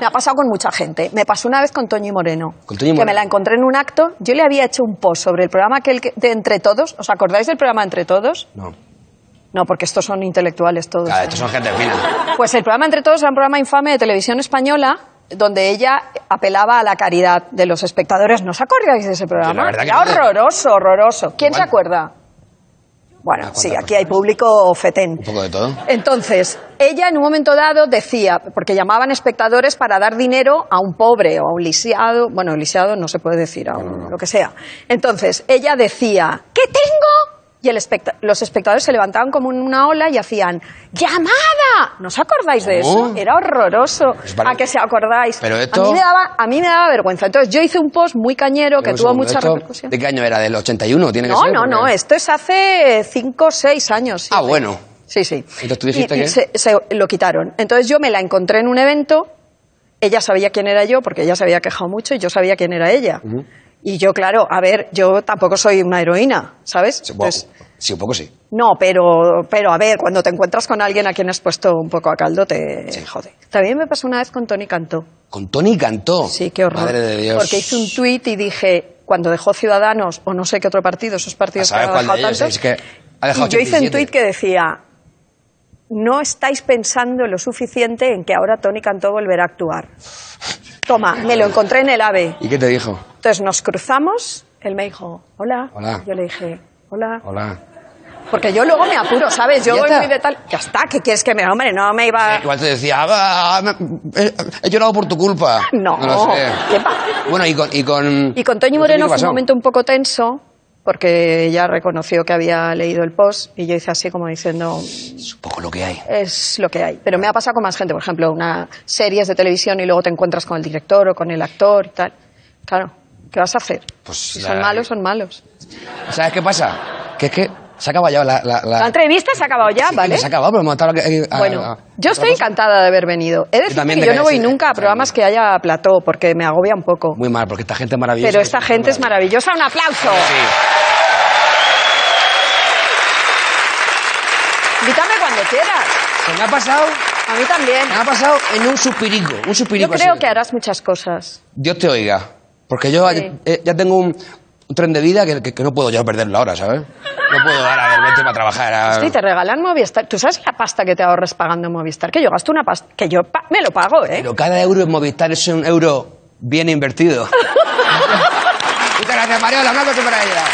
Me ha pasado con mucha gente. Me pasó una vez con Toñi Moreno. Con Toñi Que Moreno. me la encontré en un acto. Yo le había hecho un post sobre el programa que- de Entre Todos. ¿Os acordáis del programa Entre Todos? No. No, porque estos son intelectuales todos. Claro, estos son gente fina. Pues el programa Entre Todos era un programa infame de televisión española donde ella apelaba a la caridad de los espectadores. ¿No os acordáis de ese programa? la verdad que Era no. horroroso, horroroso. ¿Quién se acuerda? Bueno, sí, aquí hay público fetén. Un poco de todo. Entonces, ella en un momento dado decía, porque llamaban espectadores para dar dinero a un pobre o a un lisiado, bueno, lisiado no se puede decir, a un- lo que sea. Entonces, ella decía, ¿qué tengo? Y el especta- los espectadores se levantaban como en una ola y hacían, ¡llamada! ¿No os acordáis de eso? Era horroroso. Pues para- ¿A que se acordáis? Pero esto- a, mí me daba, a mí me daba vergüenza. Entonces, yo hice un post muy cañero que Pero tuvo mucha ¿esto repercusión. ¿De qué año era? ¿Del 81? ¿Tiene que No, ser? no, Porque- no, esto es hace cinco o seis años. Ah, bueno. Sí, sí. Entonces tú dijiste Y- que- se, se lo quitaron. Entonces yo me la encontré en un evento, ella sabía quién era yo, porque ella se había quejado mucho y yo sabía quién era ella. Y yo, claro, a ver, yo tampoco soy una heroína, ¿sabes? Sí, Entonces, sí, un poco sí. no, pero, pero a ver, cuando te encuentras con alguien a quien has puesto un poco a caldo, te jode. También me pasó una vez con Tony Cantó. Con Tony Cantó. Sí, qué horror. Madre de Dios. Porque hice un tuit y dije, cuando dejó Ciudadanos, o no sé qué otro partido, esos partidos que cuál de dejado ellos, tantos, es que ha dejado y yo hice un 87. tuit que decía, no estáis pensando lo suficiente en que ahora Tony Cantó volverá a actuar. Toma, me lo encontré en el AVE. ¿Y qué te dijo? Entonces nos cruzamos, él me dijo, hola. Hola. Yo le dije, hola. Hola. Porque yo luego me apuro, ¿sabes? Yo voy muy de tal... Ya está, ¿qué quieres que me... Hombre, no me iba... Igual te decía, "Ah, me- he, he llorado por tu culpa. No, lo sé. ¿qué pa- Bueno, y con... Y con, Y con ¿qué Moreno fue un momento un poco tenso, porque ella reconoció que había leído el post y yo hice así como diciendo, Es un poco lo que hay. es lo que hay. Pero me ha pasado con más gente, por ejemplo, una series de televisión y luego te encuentras con el director o con el actor y tal. Claro. ¿Qué vas a hacer? Pues si la- son malos, son malos. ¿Sabes qué pasa? Que es que se ha acabado ya la... la, la- La entrevista se ha acabado ya, Sí, ¿vale? Se ha acabado, pero hemos estado... aquí- a- Bueno, a- yo estoy encantada de haber venido. He de decir que yo no voy sí. nunca a programas que haya plató, porque me agobia un poco. Muy mal, porque esta gente es maravillosa. Pero esta gente es maravillosa. ¡Un aplauso! Invítame cuando quieras. Se me ha pasado... A mí también. Me ha pasado en un suspirico, un Yo suspirico. creo así. que harás muchas cosas. Dios te oiga. Porque yo Sí. eh, ya tengo un, un tren de vida que, que- que no puedo yo perderlo ahora, ¿sabes? No puedo ahora de repente para trabajar. a- Sí, te regalan Movistar. ¿Tú sabes la pasta que te ahorras pagando Movistar? Que yo gasto una pasta. Que yo pa- me lo pago, ¿eh? Pero cada euro en Movistar es un euro bien invertido. Muchas gracias, Mariola. Un aplauso para ella.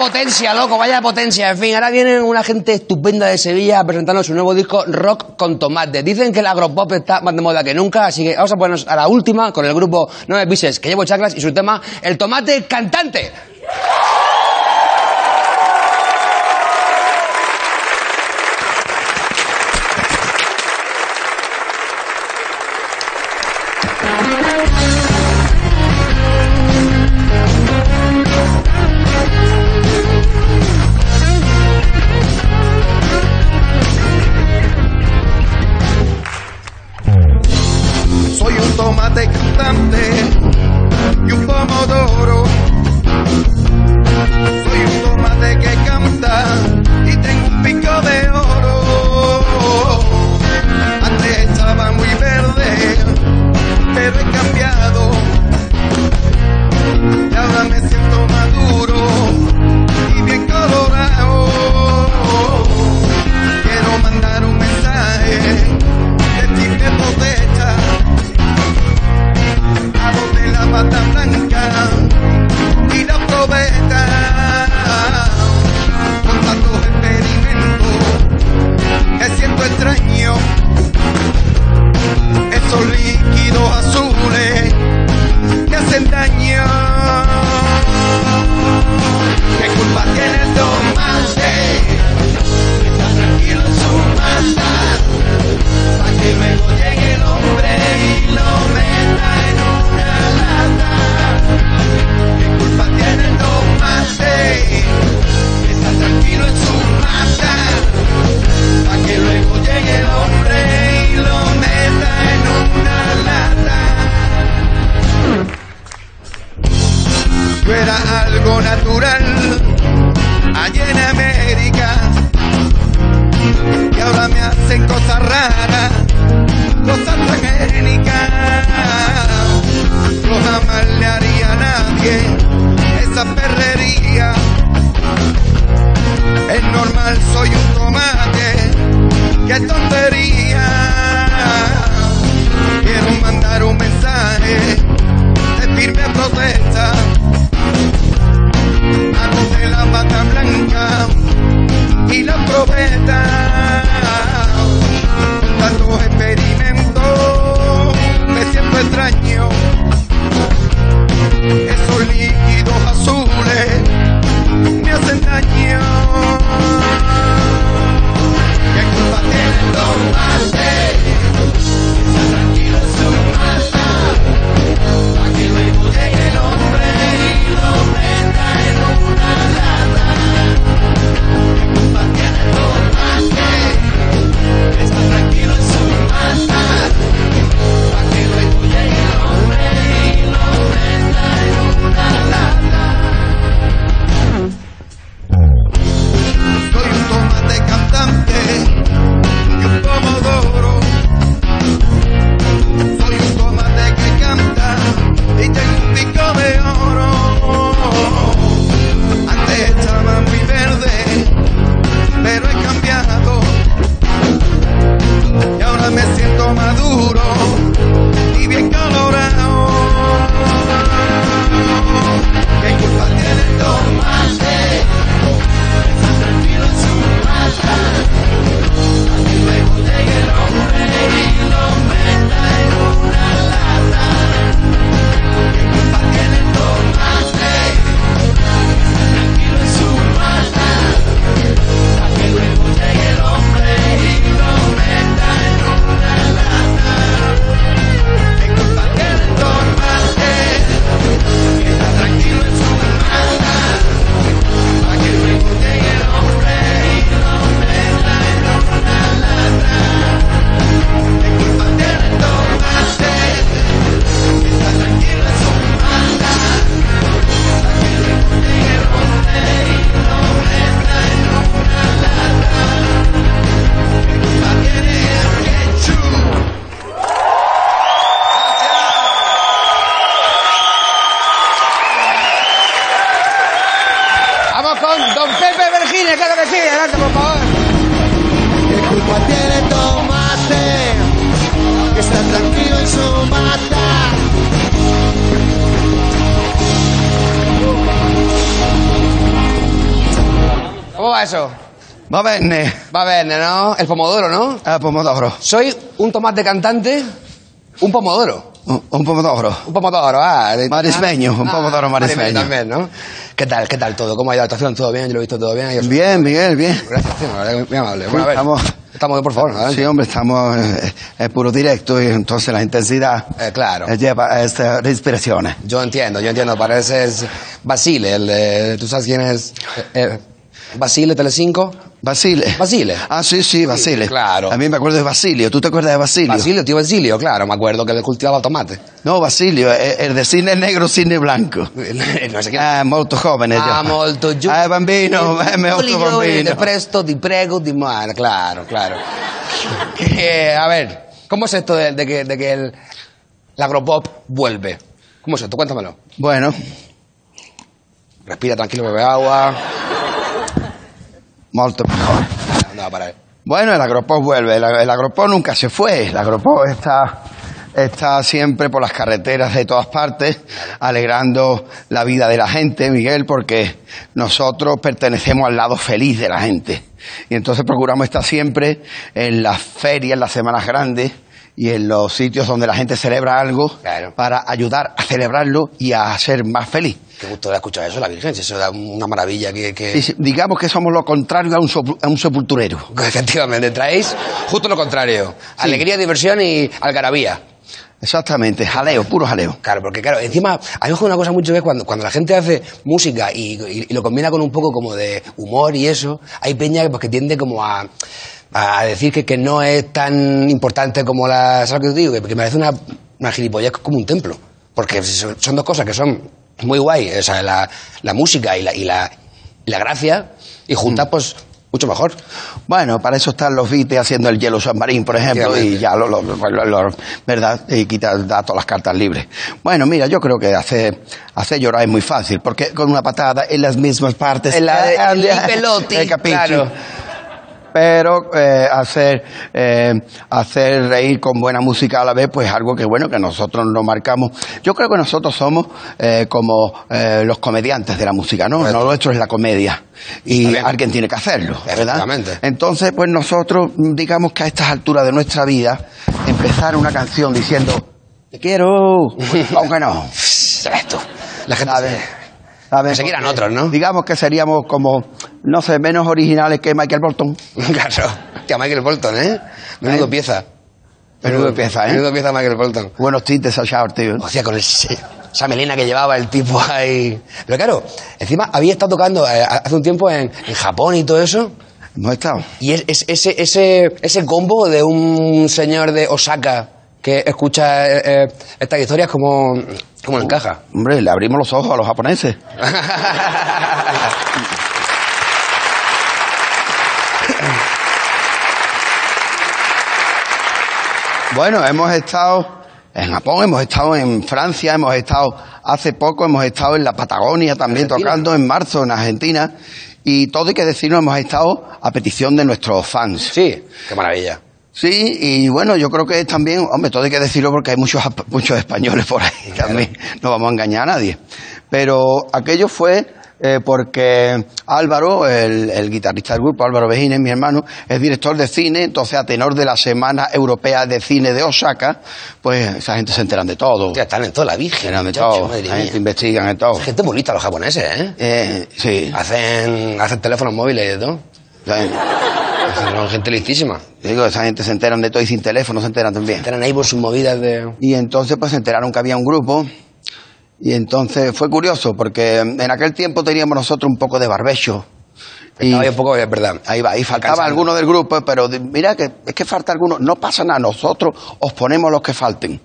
Potencia, loco, vaya potencia. En fin, ahora vienen una gente estupenda de Sevilla a presentarnos su nuevo disco Rock con Tomate. Dicen que el agropop está más de moda que nunca, así que vamos a ponernos a la última con el grupo 9 Bises, que llevo chaclas, y su tema El Tomate Cantante. El pomodoro, ¿no? Ah, pomodoro. Soy un tomate cantante, un pomodoro. Un, un pomodoro. Un pomodoro, ah. de- Marismeño, un pomodoro marismeño. también, ¿no? ¿Qué tal, qué tal todo? ¿Cómo ha ido la actuación? ¿Todo bien? Yo lo he visto todo bien. Yo- Bien, Miguel, bien. Gracias, tío, la verdad que muy amable. Bueno, a ver. Estamos- Estamos bien, por favor. Sí, hombre, estamos eh, en puro directo y entonces la intensidad Eh, claro. eh, lleva a esta respiración. Yo entiendo, yo entiendo. Pareces Basile, el ¿Tú sabes quién es? Eh, eh, Basile, Telecinco. Basile. Basile. Ah, sí, sí, Basile. claro. A mí me acuerdo de Basilio. ¿Tú te acuerdas de Basilio? Basilio, tío Basilio, claro. Me acuerdo que le cultivaba tomate. No, Basilio, eh, el de cine negro, cine blanco. no sé quién. Ah, molto giovane. Ah, già. molto giù. Ah, bambino, molto bambino. Te presto, ti prego, di mano. Claro, claro. Eh, a ver, ¿cómo es esto de, de que, de que el, el agropop vuelve? ¿Cómo es esto? Cuéntamelo. Bueno, Respira tranquilo, bebe agua. Molto mejor. ¿Dónde va a parar? Bueno, el agropop vuelve. El, el nunca se fue. El agropop está, está siempre por las carreteras de todas partes, alegrando la vida de la gente, Miguel, porque nosotros pertenecemos al lado feliz de la gente. Y entonces procuramos estar siempre en las ferias, en las semanas grandes y en los sitios donde la gente celebra algo Claro. para ayudar a celebrarlo y a ser más feliz. Qué gusto de escuchar eso, la Virgen. si Eso da una maravilla que... digamos que somos lo contrario a un, sopul- a un sepulturero. Efectivamente, traéis justo lo contrario. Alegría, diversión y algarabía. Exactamente, jaleo, puro jaleo. Claro, porque claro, encima, a mí me una cosa mucho que es cuando, cuando la gente hace música y, y- y lo combina con un poco como de humor y eso, hay peña que, pues, que tiende como a, a decir que, que no es tan importante como la... ¿Sabes lo que te digo? Que, que me parece una, una gilipollez como un templo. Porque son, son dos cosas que son muy guay, o sea, la, la música y la, y, la, y la gracia, y juntas pues mucho mejor. Bueno, para eso están los Beatles haciendo el hielo submarine, por ejemplo, y ya lo, lo- lo- lo- ¿verdad? Y quita, da todas las cartas libres. Bueno, mira, yo creo que hacer, hacer llorar es muy fácil, porque con una patada en las mismas partes. En la de- el pelotti, eh, capisci? claro. Pero eh, hacer, eh, hacer reír con buena música a la vez, pues algo que bueno, que nosotros nos marcamos. Yo creo que nosotros somos eh, como eh, los comediantes de la música, ¿no? No, lo nuestro es la comedia. Y alguien tiene que hacerlo, ¿verdad? Entonces, pues nosotros, digamos que a estas alturas de nuestra vida, empezar una canción diciendo, te quiero, aunque no. Esto. La gente... ¿Sabes? ¿Sabes? Que se quieran Porque otros, ¿no? Digamos que seríamos como, no sé, menos originales que Michael Bolton. Claro. Tía, Michael Bolton, ¿eh? Menudo ¿Eh? pieza. Menudo pieza, ¿eh? Menudo pieza Michael Bolton. Buenos tintes a Shower, tío. Hostia, con esa melena que llevaba el tipo ahí. Pero claro, encima había estado tocando eh, hace un tiempo en, en Japón y todo eso. Hemos estado. Y es, es- ese, ese, ese combo de un señor de Osaka que escucha eh, eh, estas historias como, como le encaja. Hombre, le abrimos los ojos a los japoneses. Bueno, hemos estado en Japón, hemos estado en Francia, hemos estado hace poco, hemos estado en la Patagonia también Argentina. tocando, en marzo en Argentina. Y todo hay que decirlo, hemos estado a petición de nuestros fans. Sí, qué maravilla. Sí, y bueno, yo creo que también, hombre, todo hay que decirlo porque hay muchos, muchos españoles por ahí también, no vamos a engañar a nadie. Pero aquello fue eh, porque Álvaro, el, el guitarrista del grupo, Álvaro Bejines, mi hermano, es director de cine, entonces a tenor de la Semana Europea de Cine de Osaka, pues esa gente se enteran de todo. Ya están en toda la Se virgen. enteran de muchacho, todo, madre la gente mía. investigan de todo. Gente bonita los japoneses, ¿eh? Eh, sí, Hacen, hacen teléfonos móviles y todo. Son gente listísima. digo, esa gente se enteran de todo y sin teléfono se enteran también. Tienen ahí por sus movidas de... Y entonces pues se enteraron que había un grupo y entonces fue curioso porque en aquel tiempo teníamos nosotros un poco de barbecho. Y un poco, es verdad. ahí va, y faltaba Cansando. alguno del grupo, pero de- mira que es que falta alguno, no pasa nada, nosotros os ponemos los que falten.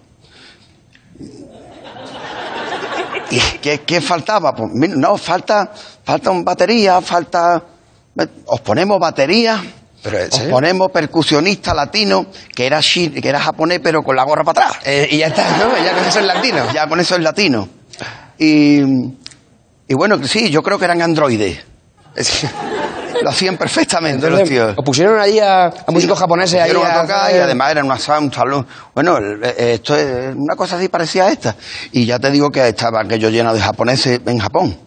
¿Y qué, qué faltaba? Pues no, falta, falta un batería, falta. Os ponemos batería, Ponemos percusionista latino, que era, chi- que era japonés, pero con la gorra para atrás. Eh, y ya está, ¿no? Ya con eso es latino. Ya con eso es latino. Y, y bueno, sí, yo creo que eran androides. lo hacían perfectamente los tíos. os pusieron allí a, a músicos japoneses ahí a a tocar y además era una un salón. Bueno, el- eh, esto es una cosa así parecida a esta. Y ya te digo que estaba aquello lleno de japoneses en Japón.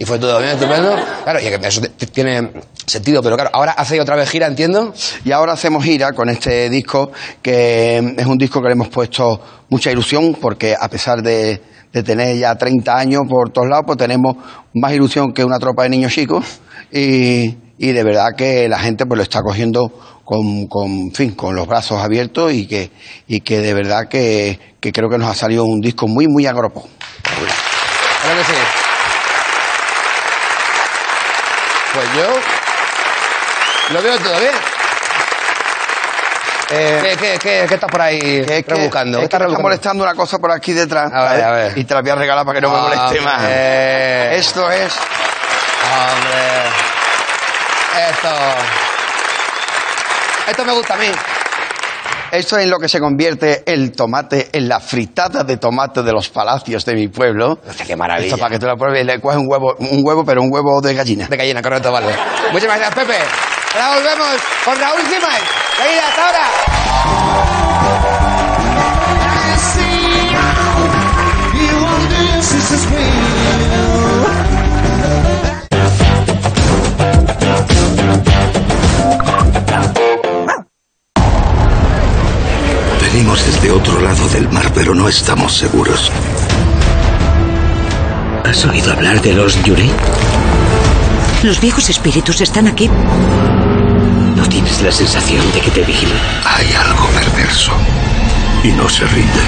Y fue todo bien, estupendo. Claro, y eso tiene sentido, pero claro, ahora hace otra vez gira, entiendo. Y ahora hacemos gira con este disco, que es un disco que le hemos puesto mucha ilusión, porque a pesar de, de tener ya 30 años por todos lados, pues tenemos más ilusión que una tropa de niños chicos. Y, y de verdad que la gente pues lo está cogiendo con, con, fin, con los brazos abiertos y que, y que de verdad que, que creo que nos ha salido un disco muy, muy agropo. Claro que sí. Pues yo lo veo todo bien. Eh, ¿Qué, qué, qué, qué estás por ahí que rebuscando? ¿Qué es que estás me está molestando una cosa por aquí detrás. A ver, a ver. Y te la voy a regalar para que no me moleste más. Hombre. Esto es Hombre. Esto. Esto me gusta a mí. Esto es en lo que se convierte el tomate en la fritada de tomate de los palacios de mi pueblo. Qué maravilla. Esto para que tú lo pruebes y le coges un huevo, un huevo, pero un huevo de gallina. De gallina, correcto, vale. Muchas gracias, Pepe. Ahora volvemos con Raúl. Seguida, hasta ahora. Desde otro lado del mar, pero no estamos seguros. ¿Has oído hablar de los Yurei? Los viejos espíritus están aquí. ¿No tienes la sensación de que te vigilan? Hay algo perverso y no se rinde.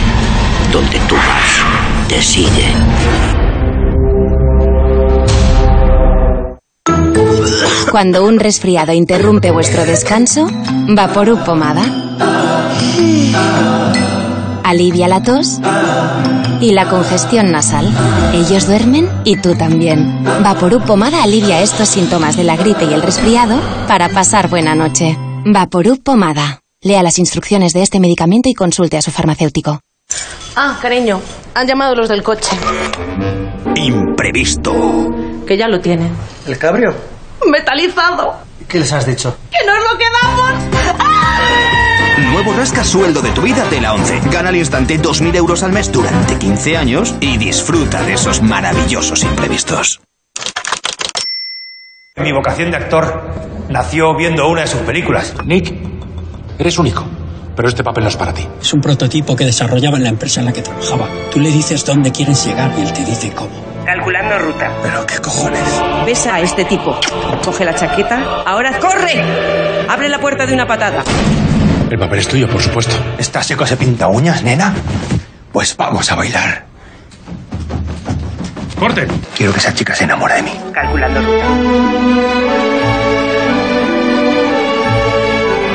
Donde tú vas, te sigue. Cuando un resfriado interrumpe vuestro descanso, Vaporub Pomada. Alivia la tos y la congestión nasal. Ellos duermen y tú también. Vaporub Pomada alivia estos síntomas de la gripe y el resfriado para pasar buena noche. Vaporub Pomada. Lea las instrucciones de este medicamento y consulte a su farmacéutico. Ah, cariño, han llamado los del coche. Imprevisto. Que ya lo tienen. ¿El cabrio? Metalizado. ¿Qué les has dicho? ¡Que nos lo quedamos! Nuevo rasca sueldo de tu vida de la 11. Gana al instante 2.000 euros al mes durante 15 años y disfruta de esos maravillosos imprevistos. Mi vocación de actor nació viendo una de sus películas. Nick, eres único, pero este papel no es para ti. Es un prototipo que desarrollaba en la empresa en la que trabajaba. Tú le dices dónde quieres llegar y él te dice cómo. Calculando ruta. ¿Pero qué cojones? Besa a este tipo. Coge la chaqueta. Ahora corre. Abre la puerta de una patada. El papel es tuyo, por supuesto. ¿Estás seco se pinta uñas, nena? Pues vamos a bailar. ¡Corte! Quiero que esa chica se enamore de mí. Calculando ruta.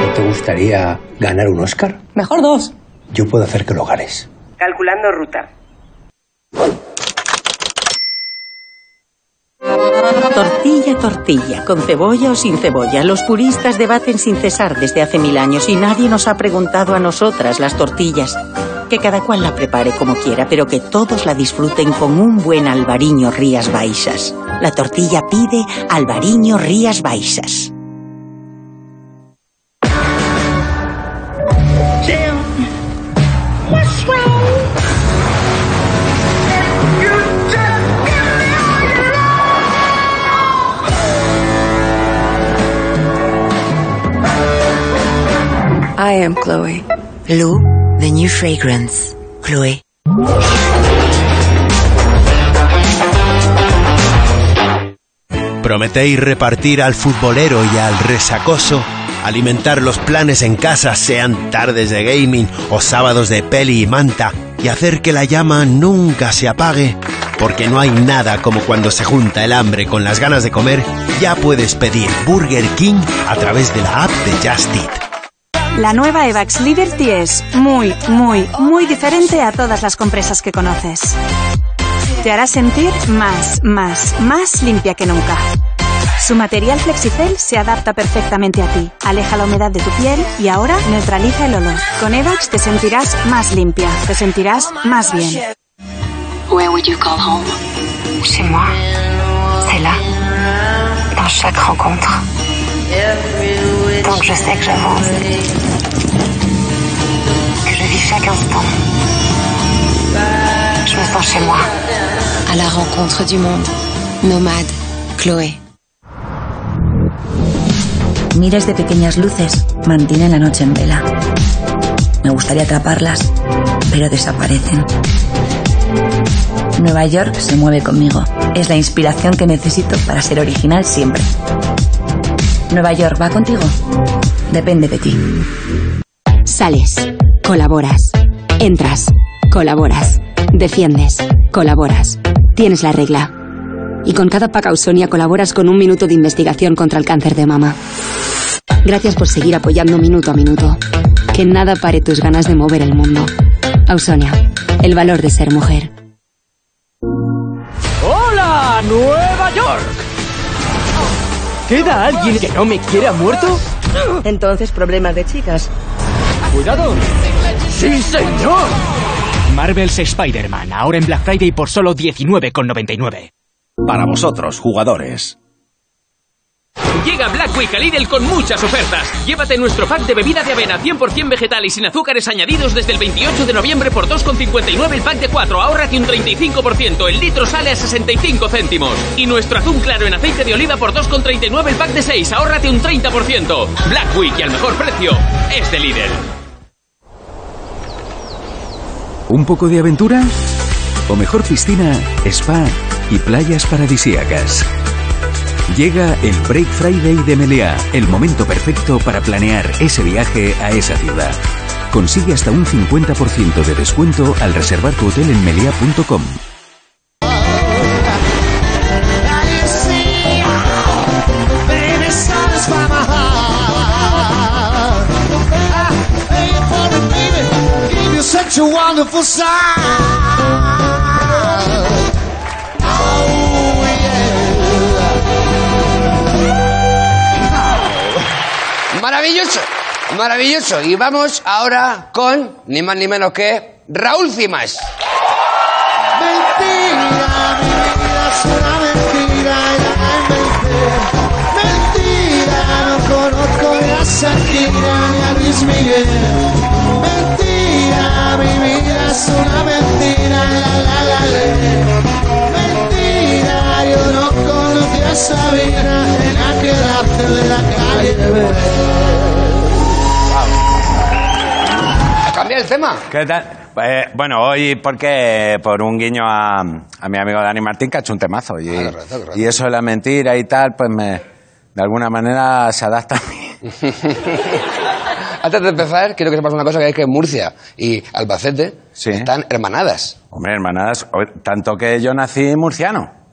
¿No te gustaría ganar un Oscar? Mejor dos. Yo puedo hacer que lo ganes. Calculando ruta. Tortilla, tortilla, con cebolla o sin cebolla. Los puristas debaten sin cesar desde hace mil años y nadie nos ha preguntado a nosotras las tortillas. Que cada cual la prepare como quiera, pero que todos la disfruten con un buen albariño Rías Baixas. La tortilla pide albariño Rías Baixas. I am Chloe. Blue, the new fragrance. Chloe. ¿Prometéis repartir al futbolero y al resacoso? ¿Alimentar los planes en casa, sean tardes de gaming o sábados de peli y manta? ¿Y hacer que la llama nunca se apague? Porque no hay nada como cuando se junta el hambre con las ganas de comer, ya puedes pedir Burger King a través de la app de Just Eat. La nueva Evax Liberty es muy, muy, muy diferente a todas las compresas que conoces. Te hará sentir más, más, más limpia que nunca. Su material Flexicel se adapta perfectamente a ti, aleja la humedad de tu piel y ahora neutraliza el olor. Con Evax te sentirás más limpia, te sentirás más bien. Where would you call home? Moi. C'est là. Dans chaque rencontre. Donc je sais que j'avance. Que je vis chaque instant. Je me sens chez moi. À la rencontre du monde. Nomade. Chloé. Miles de pequeñas luces mantienen la noche en vela. Me gustaría atraparlas, pero desaparecen. Nueva York se mueve conmigo. Es la inspiración que necesito para ser original siempre. Nueva York va contigo. Depende de ti. Sales. Colaboras. Entras. Colaboras. Defiendes. Colaboras. Tienes la regla. Y con cada pack Ausonia colaboras con un minuto de investigación contra el cáncer de mama. Gracias por seguir apoyando minuto a minuto. Que nada pare tus ganas de mover el mundo. Ausonia. El valor de ser mujer. ¡Hola, Nueva York! ¿Queda alguien que no me quiera muerto? Entonces, problemas de chicas. ¡Cuidado! ¡Sí, señor! Marvel's Spider-Man, ahora en Black Friday por solo 19,99. Para vosotros, jugadores. Llega Black Week a Lidl con muchas ofertas. Llévate nuestro pack de bebida de avena 100% vegetal y sin azúcares añadidos desde el 28 de noviembre por 2,59 el pack de 4. Ahórrate un 35%. El litro sale a 65 céntimos. Y nuestro atún claro en aceite de oliva por 2,39 el pack de 6. Ahórrate un 30%. Black Week y al mejor precio es de Lidl. ¿Un poco de aventura? ¿O mejor piscina, spa y playas paradisíacas? Llega el Break Friday de Meliá, el momento perfecto para planear ese viaje a esa ciudad. Consigue hasta un 50% de descuento al reservar tu hotel en meliá.com. Maravilloso, maravilloso. Y vamos ahora con ni más ni menos que Raúl Cimas. Mentira, mi vida es una mentira, ya inventé. Mentira, no conozco ni a Shakira ni a Luis Miguel. Mentira, mi vida es una mentira, la la la la. Mentira, yo no conocí a Sabina en aquel after de la calle Cambia el tema. ¿Qué tal? Eh, bueno, hoy porque por un guiño a, a mi amigo Dani Martín que ha hecho un temazo y, y eso de la mentira y tal, pues me de alguna manera se adapta a mí. Antes de empezar, quiero que sepas una cosa, que es que Murcia y Albacete están hermanadas. Hombre, hermanadas, tanto que yo nací murciano.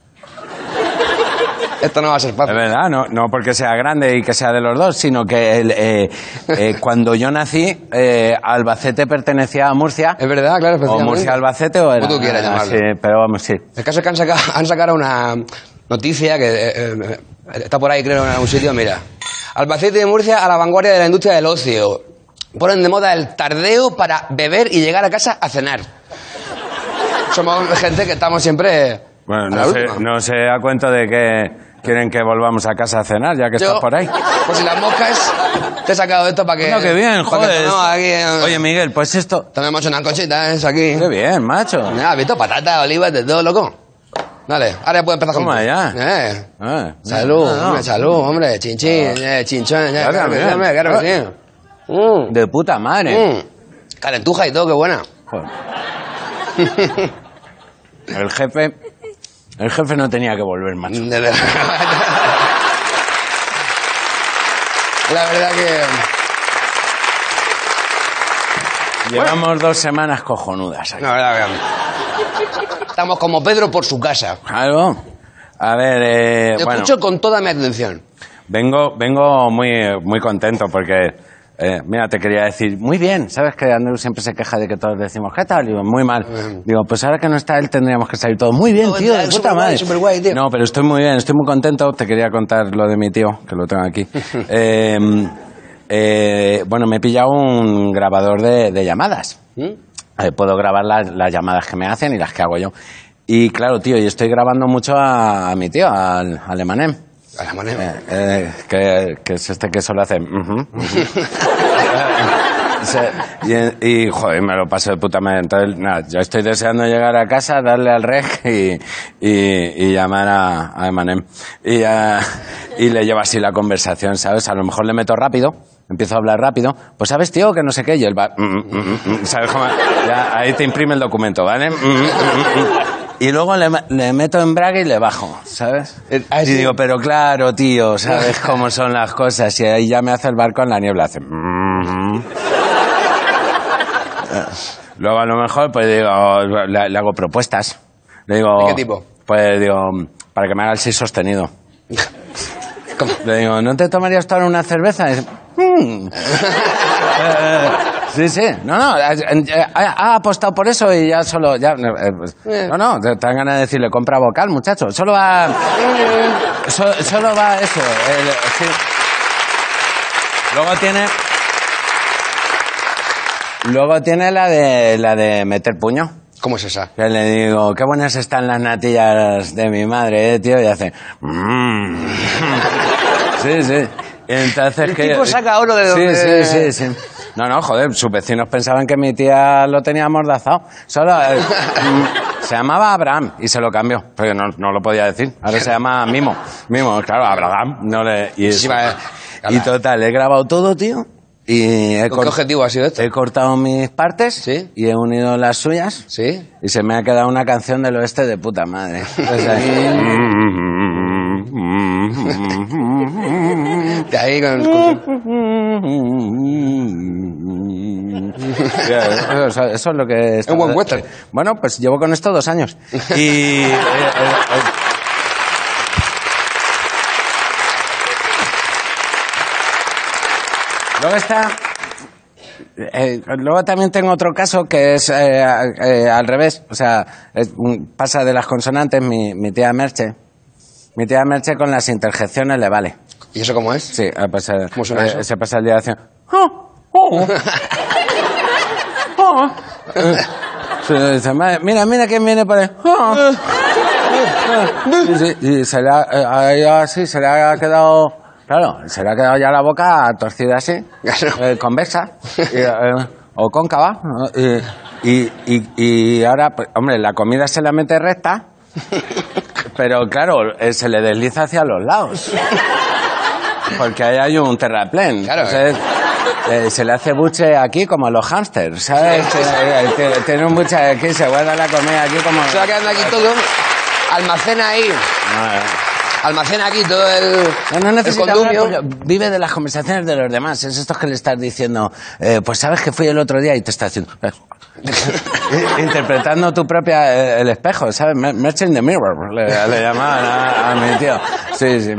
Esto no va a ser fácil. Es verdad, no, no porque sea grande y que sea de los dos, sino que el, eh, eh, cuando yo nací, eh, Albacete pertenecía a Murcia. Es verdad, claro, O. Murcia Albacete o era. Como tú quieras ah, llamarlo. Sí, pero vamos, sí. El caso es que han sacado, han sacado una noticia que está por ahí, creo, en algún sitio. Mira. Albacete y Murcia a la vanguardia de la industria del ocio. Ponen de moda el tardeo para beber y llegar a casa a cenar. Somos gente que estamos siempre. Bueno, no la sé, última. no sé a cuento de que quieren que volvamos a casa a cenar, ya que Yo, estás por ahí. Por si las moscas, te he sacado esto para que. Bueno, qué bien, joder. tomemos aquí, eh, Oye, Miguel, pues esto... Tenemos unas cositas aquí. Qué bien, macho. Mira, ¿has visto? Patatas, olivas, de todo, loco. Dale, ahora ya puedes empezar con... Toma ya. Eh. Ah, Salud, no, no. hombre, salud, hombre. Chinchín, eh, chinchón, ya, Claro, claro que sí, bien. hombre, claro que sí. Mm. De puta madre. Mm. Calentuja y todo, qué buena. El jefe... El jefe no tenía que volver, macho. La verdad que... Llevamos dos semanas cojonudas aquí. La verdad que... Estamos como Pedro por su casa. Claro. A ver, eh, Te bueno, escucho con toda mi atención. vengo, vengo muy, muy contento porque, eh, mira, te quería decir, muy bien, ¿sabes que Andrew siempre se queja de que todos decimos, ¿qué tal? Digo, muy mal. Digo, pues ahora que no está él tendríamos que salir todos, muy bien, Todo tío, de puta madre. tío. No, pero estoy muy bien, estoy muy contento. Te quería contar lo de mi tío, que lo tengo aquí. Eh, eh, bueno, me he pillado un grabador de, de llamadas. ¿Mm? Eh, puedo grabar las, las llamadas que me hacen y las que hago yo. Y claro, tío, y estoy grabando mucho a, a mi tío, al, al Emanem. A la Manem. Eh, eh, que, que es este que solo hace... ujú. Se- y, y, joder, me lo paso de puta madre. Entonces, nada, yo estoy deseando llegar a casa, darle al reg y, y, y llamar a, a Emanem. Y, ah, y le llevo así la conversación, ¿sabes? A lo mejor le meto rápido, empiezo a hablar rápido. Pues, ¿sabes, tío? Que no sé qué. Y él va... mm, mm, mm, mm, ¿Sabes cómo? Ya, ahí te imprime el documento, ¿vale? Y luego le, le meto en braga y le bajo, ¿sabes? Y digo, pero claro, tío, ¿sabes cómo son las cosas? Y ahí ya me hace el barco en la niebla. Hace... mm. Luego a lo mejor pues digo, le, le hago propuestas. Le digo, ¿De qué tipo? Pues digo, para que me haga el sí sostenido. Le digo, ¿no te tomarías tú una cerveza? Y dice, "Mm". Eh, sí, sí. No, no, ha, ha- apostado por eso y ya solo... Ya, eh, pues, no, no, te, dan ganas de decirle, compra vocal, muchacho. Solo va... so- solo va eso. el- sí. Luego tiene... Luego tiene la de la de meter puño. ¿Cómo es esa? Que le digo, qué buenas están las natillas de mi madre, eh, tío, y hace. "Mm". Sí, sí. Entonces El que. tipo saca oro de Sí, donde- sí, sí, sí. No, no, joder, sus vecinos pensaban que mi tía lo tenía amordazado. Solo. eh, mm, se llamaba Abraham y se lo cambió, porque no, no lo podía decir. Ahora se llama Mimo. Mimo, claro, Abraham. No le, y, Sí, va, y total, he grabado todo, tío. Y he ¿Con qué cort- objetivo ha sido esto? He cortado mis partes y he unido las suyas. Sí. Y se me ha quedado una canción del oeste de puta madre. Pues ahí- ahí con... Ya, Eso, eso es lo que... Es un buen western. Bueno, pues llevo con esto dos años. Y... eh, eh, eh, Luego está... eh, luego también tengo otro caso que es eh, eh, al revés. O sea, es pasa de las consonantes mi, mi tía Merche. Mi tía Merche con las interjecciones le vale. ¿Y eso cómo es? Sí, a pasar, ¿Cómo suena eh, eso? se pasa el día haciendo... "Oh, oh". Oh. "Madre, mira, mira quién viene por ahí. Oh. Sí, sí, y se le ha, eh, así, se le ha quedado, claro, se le ha quedado ya la boca torcida así, eh, convexa, y, eh, o cóncava, y, y, y, y ahora, pues, hombre, la comida se la mete recta, pero claro, eh, se le desliza hacia los lados. Porque ahí hay un terraplén. Claro. Entonces, eh, se le hace buche aquí como a los hámsters, ¿sabes? Eh, eh, tiene- Tiene un buche aquí, se guarda la comida aquí como... Se va quedando aquí todo. Almacena ahí. Almacena aquí todo el, No, no el necesita condumio. hablar porque vive de las conversaciones de los demás. Es esto que le estás diciendo, eh, pues sabes que fui el otro día y te está haciendo... Interpretando tu propia... el espejo, ¿sabes? In the mirror, le, le llamaban a, a mi tío. Sí, sí.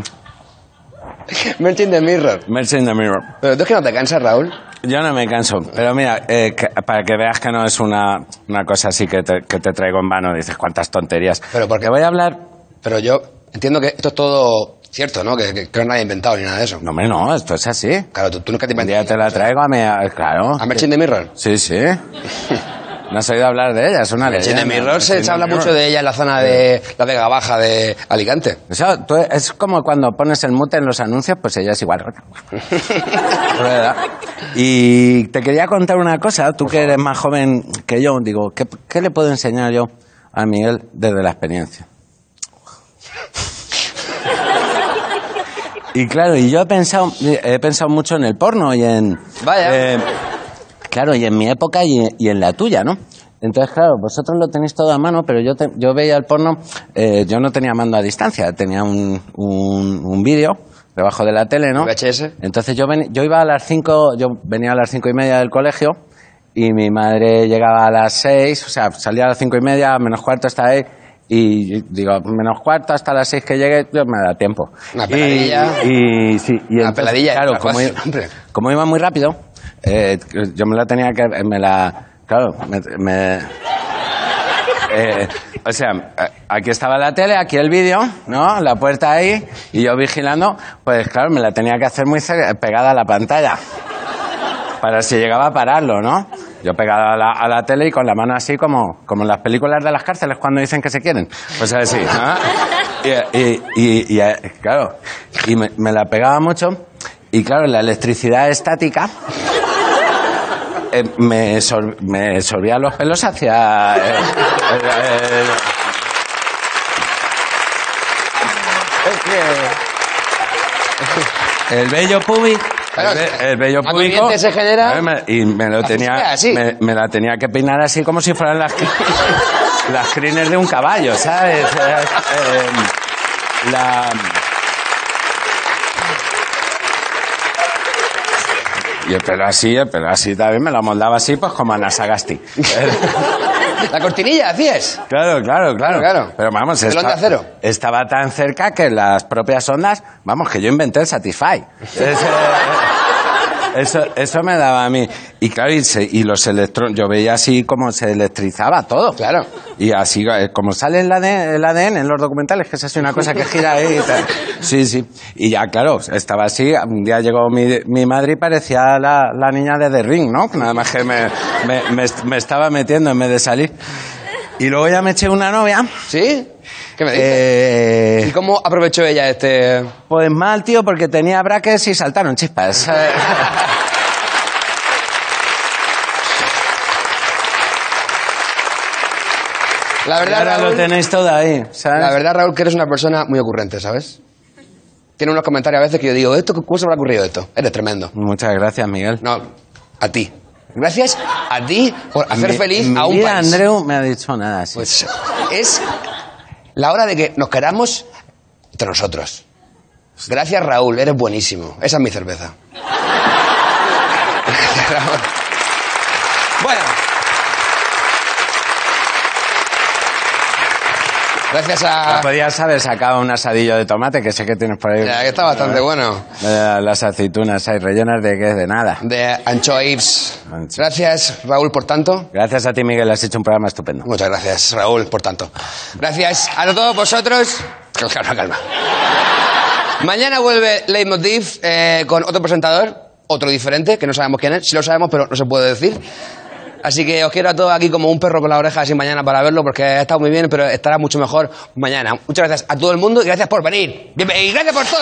Merch in the mirror. Merch in the mirror. Pero tú es que no te cansas, Raúl. Yo no me canso, pero mira, eh, que- para que veas que no es una, una cosa así que te, que te traigo en vano, dices cuántas tonterías. Pero porque Te voy a hablar... Pero yo entiendo que esto es todo cierto, ¿no? Que, que, que no nadie ha inventado ni nada de eso. No, hombre, no, esto es así. Claro, tú, tú nunca te inventas. día te la traigo a a- Claro. ¿A Merch in the mirror? Sí, sí. ¿No has oído hablar de ella? Es una leyenda. the mirror se, habla mucho de ella en la zona de la Vega Baja de Alicante. Eso, tú- es como cuando pones el mute en los anuncios, pues ella es igual. Y te quería contar una cosa, tú que eres más joven que yo, digo, ¿qué, qué le puedo enseñar yo a Miguel desde la experiencia? Y claro, y yo he pensado, he pensado mucho en el porno y en... Vaya. eh, claro, y en mi época y, y en la tuya, ¿no? Entonces, claro, vosotros lo tenéis todo a mano, pero yo, te- yo veía el porno, eh, yo no tenía mando a distancia, tenía un, un, un vídeo debajo de la tele, ¿no? VHS. Entonces yo, ven- yo iba a las cinco, yo venía a las cinco y media del colegio y mi madre llegaba a las seis, o sea, salía a las cinco y media, menos cuarto está ahí, y digo, menos cuarto hasta las seis que llegue, yo me da tiempo. Una peladilla. Y, sí, y Una entonces, peladilla, Claro, como, como iba muy rápido, eh, yo me la tenía que, me la, claro, me, me- eh, o sea, eh, aquí estaba la tele, aquí el vídeo, ¿no? La puerta ahí, y yo vigilando, pues claro, me la tenía que hacer muy pegada a la pantalla. Para si llegaba a pararlo, ¿no? Yo pegada a la, a la tele y con la mano así como, como en las películas de las cárceles cuando dicen que se quieren. Pues así, ¿no? Y, y- y- y, eh, claro, y me, me la pegaba mucho. Y claro, la electricidad estática eh, me, sor- me sorbía los pelos hacia... eh, eh, eh. El vello púbico... Claro, el, el vello se genera- eh, Y me lo tenía... Me, la tenía que peinar así como si fueran las... las crines de un caballo, ¿sabes? Eh, eh, la... Y el pelo así, el pelo así también me lo moldaba así, pues como a Nasagasti. La cortinilla, hacías. Claro, claro, claro. Claro. Pero vamos, esta- acero. estaba tan cerca que las propias ondas, vamos, que yo inventé el Satisfy. Eso, eso me daba a mí. Y claro, y, se- y los electrones, yo veía así como se electrizaba todo. Claro. Y así, eh, como sale el ADN, el ADN en los documentales, que es así una cosa que gira ahí y tal. Sí, sí. Y ya, claro, estaba así. Un día llegó mi, mi madre y parecía la, la niña de The Ring, ¿no? Nada más que me, me, me, me estaba metiendo en vez de salir. Y luego ya me eché una novia. ¿Sí? ¿Qué me dices? Eh, ¿Y cómo aprovechó ella este...? pues mal, tío, porque tenía braques y saltaron chispas. La verdad, ahora Raúl, lo tenéis todo ahí, ¿sabes? la verdad, Raúl, que eres una persona muy ocurrente, ¿sabes? Tiene unos comentarios a veces que yo digo, ¿esto, ¿cómo se me ha ocurrido esto? Eres tremendo. Muchas gracias, Miguel. No, a ti. Gracias a ti por hacer Mi- feliz mi a un vida, país. Andreu me ha dicho nada así. Pues es la hora de que nos queramos entre nosotros. Gracias, Raúl, eres buenísimo. Esa es mi cerveza. Bueno. Gracias a... Podías haber sacado un asadillo de tomate que sé que tienes por ahí. Ya, que está bastante bueno. Eh, Las aceitunas ahí rellenas de qué, de nada. De anchoives. Gracias, Raúl, por tanto. Gracias a ti, Miguel, has hecho un programa estupendo. Muchas gracias, Raúl, por tanto. Gracias a todos vosotros. Calma, calma. Mañana vuelve Leitmotiv eh, con otro presentador, otro diferente, que no sabemos quién es. Sí lo sabemos, pero no se puede decir. Así que os quiero a todos aquí como un perro con la oreja así mañana para verlo, porque ha estado muy bien, pero estará mucho mejor mañana. Muchas gracias a todo el mundo y gracias por venir. Y gracias por todo.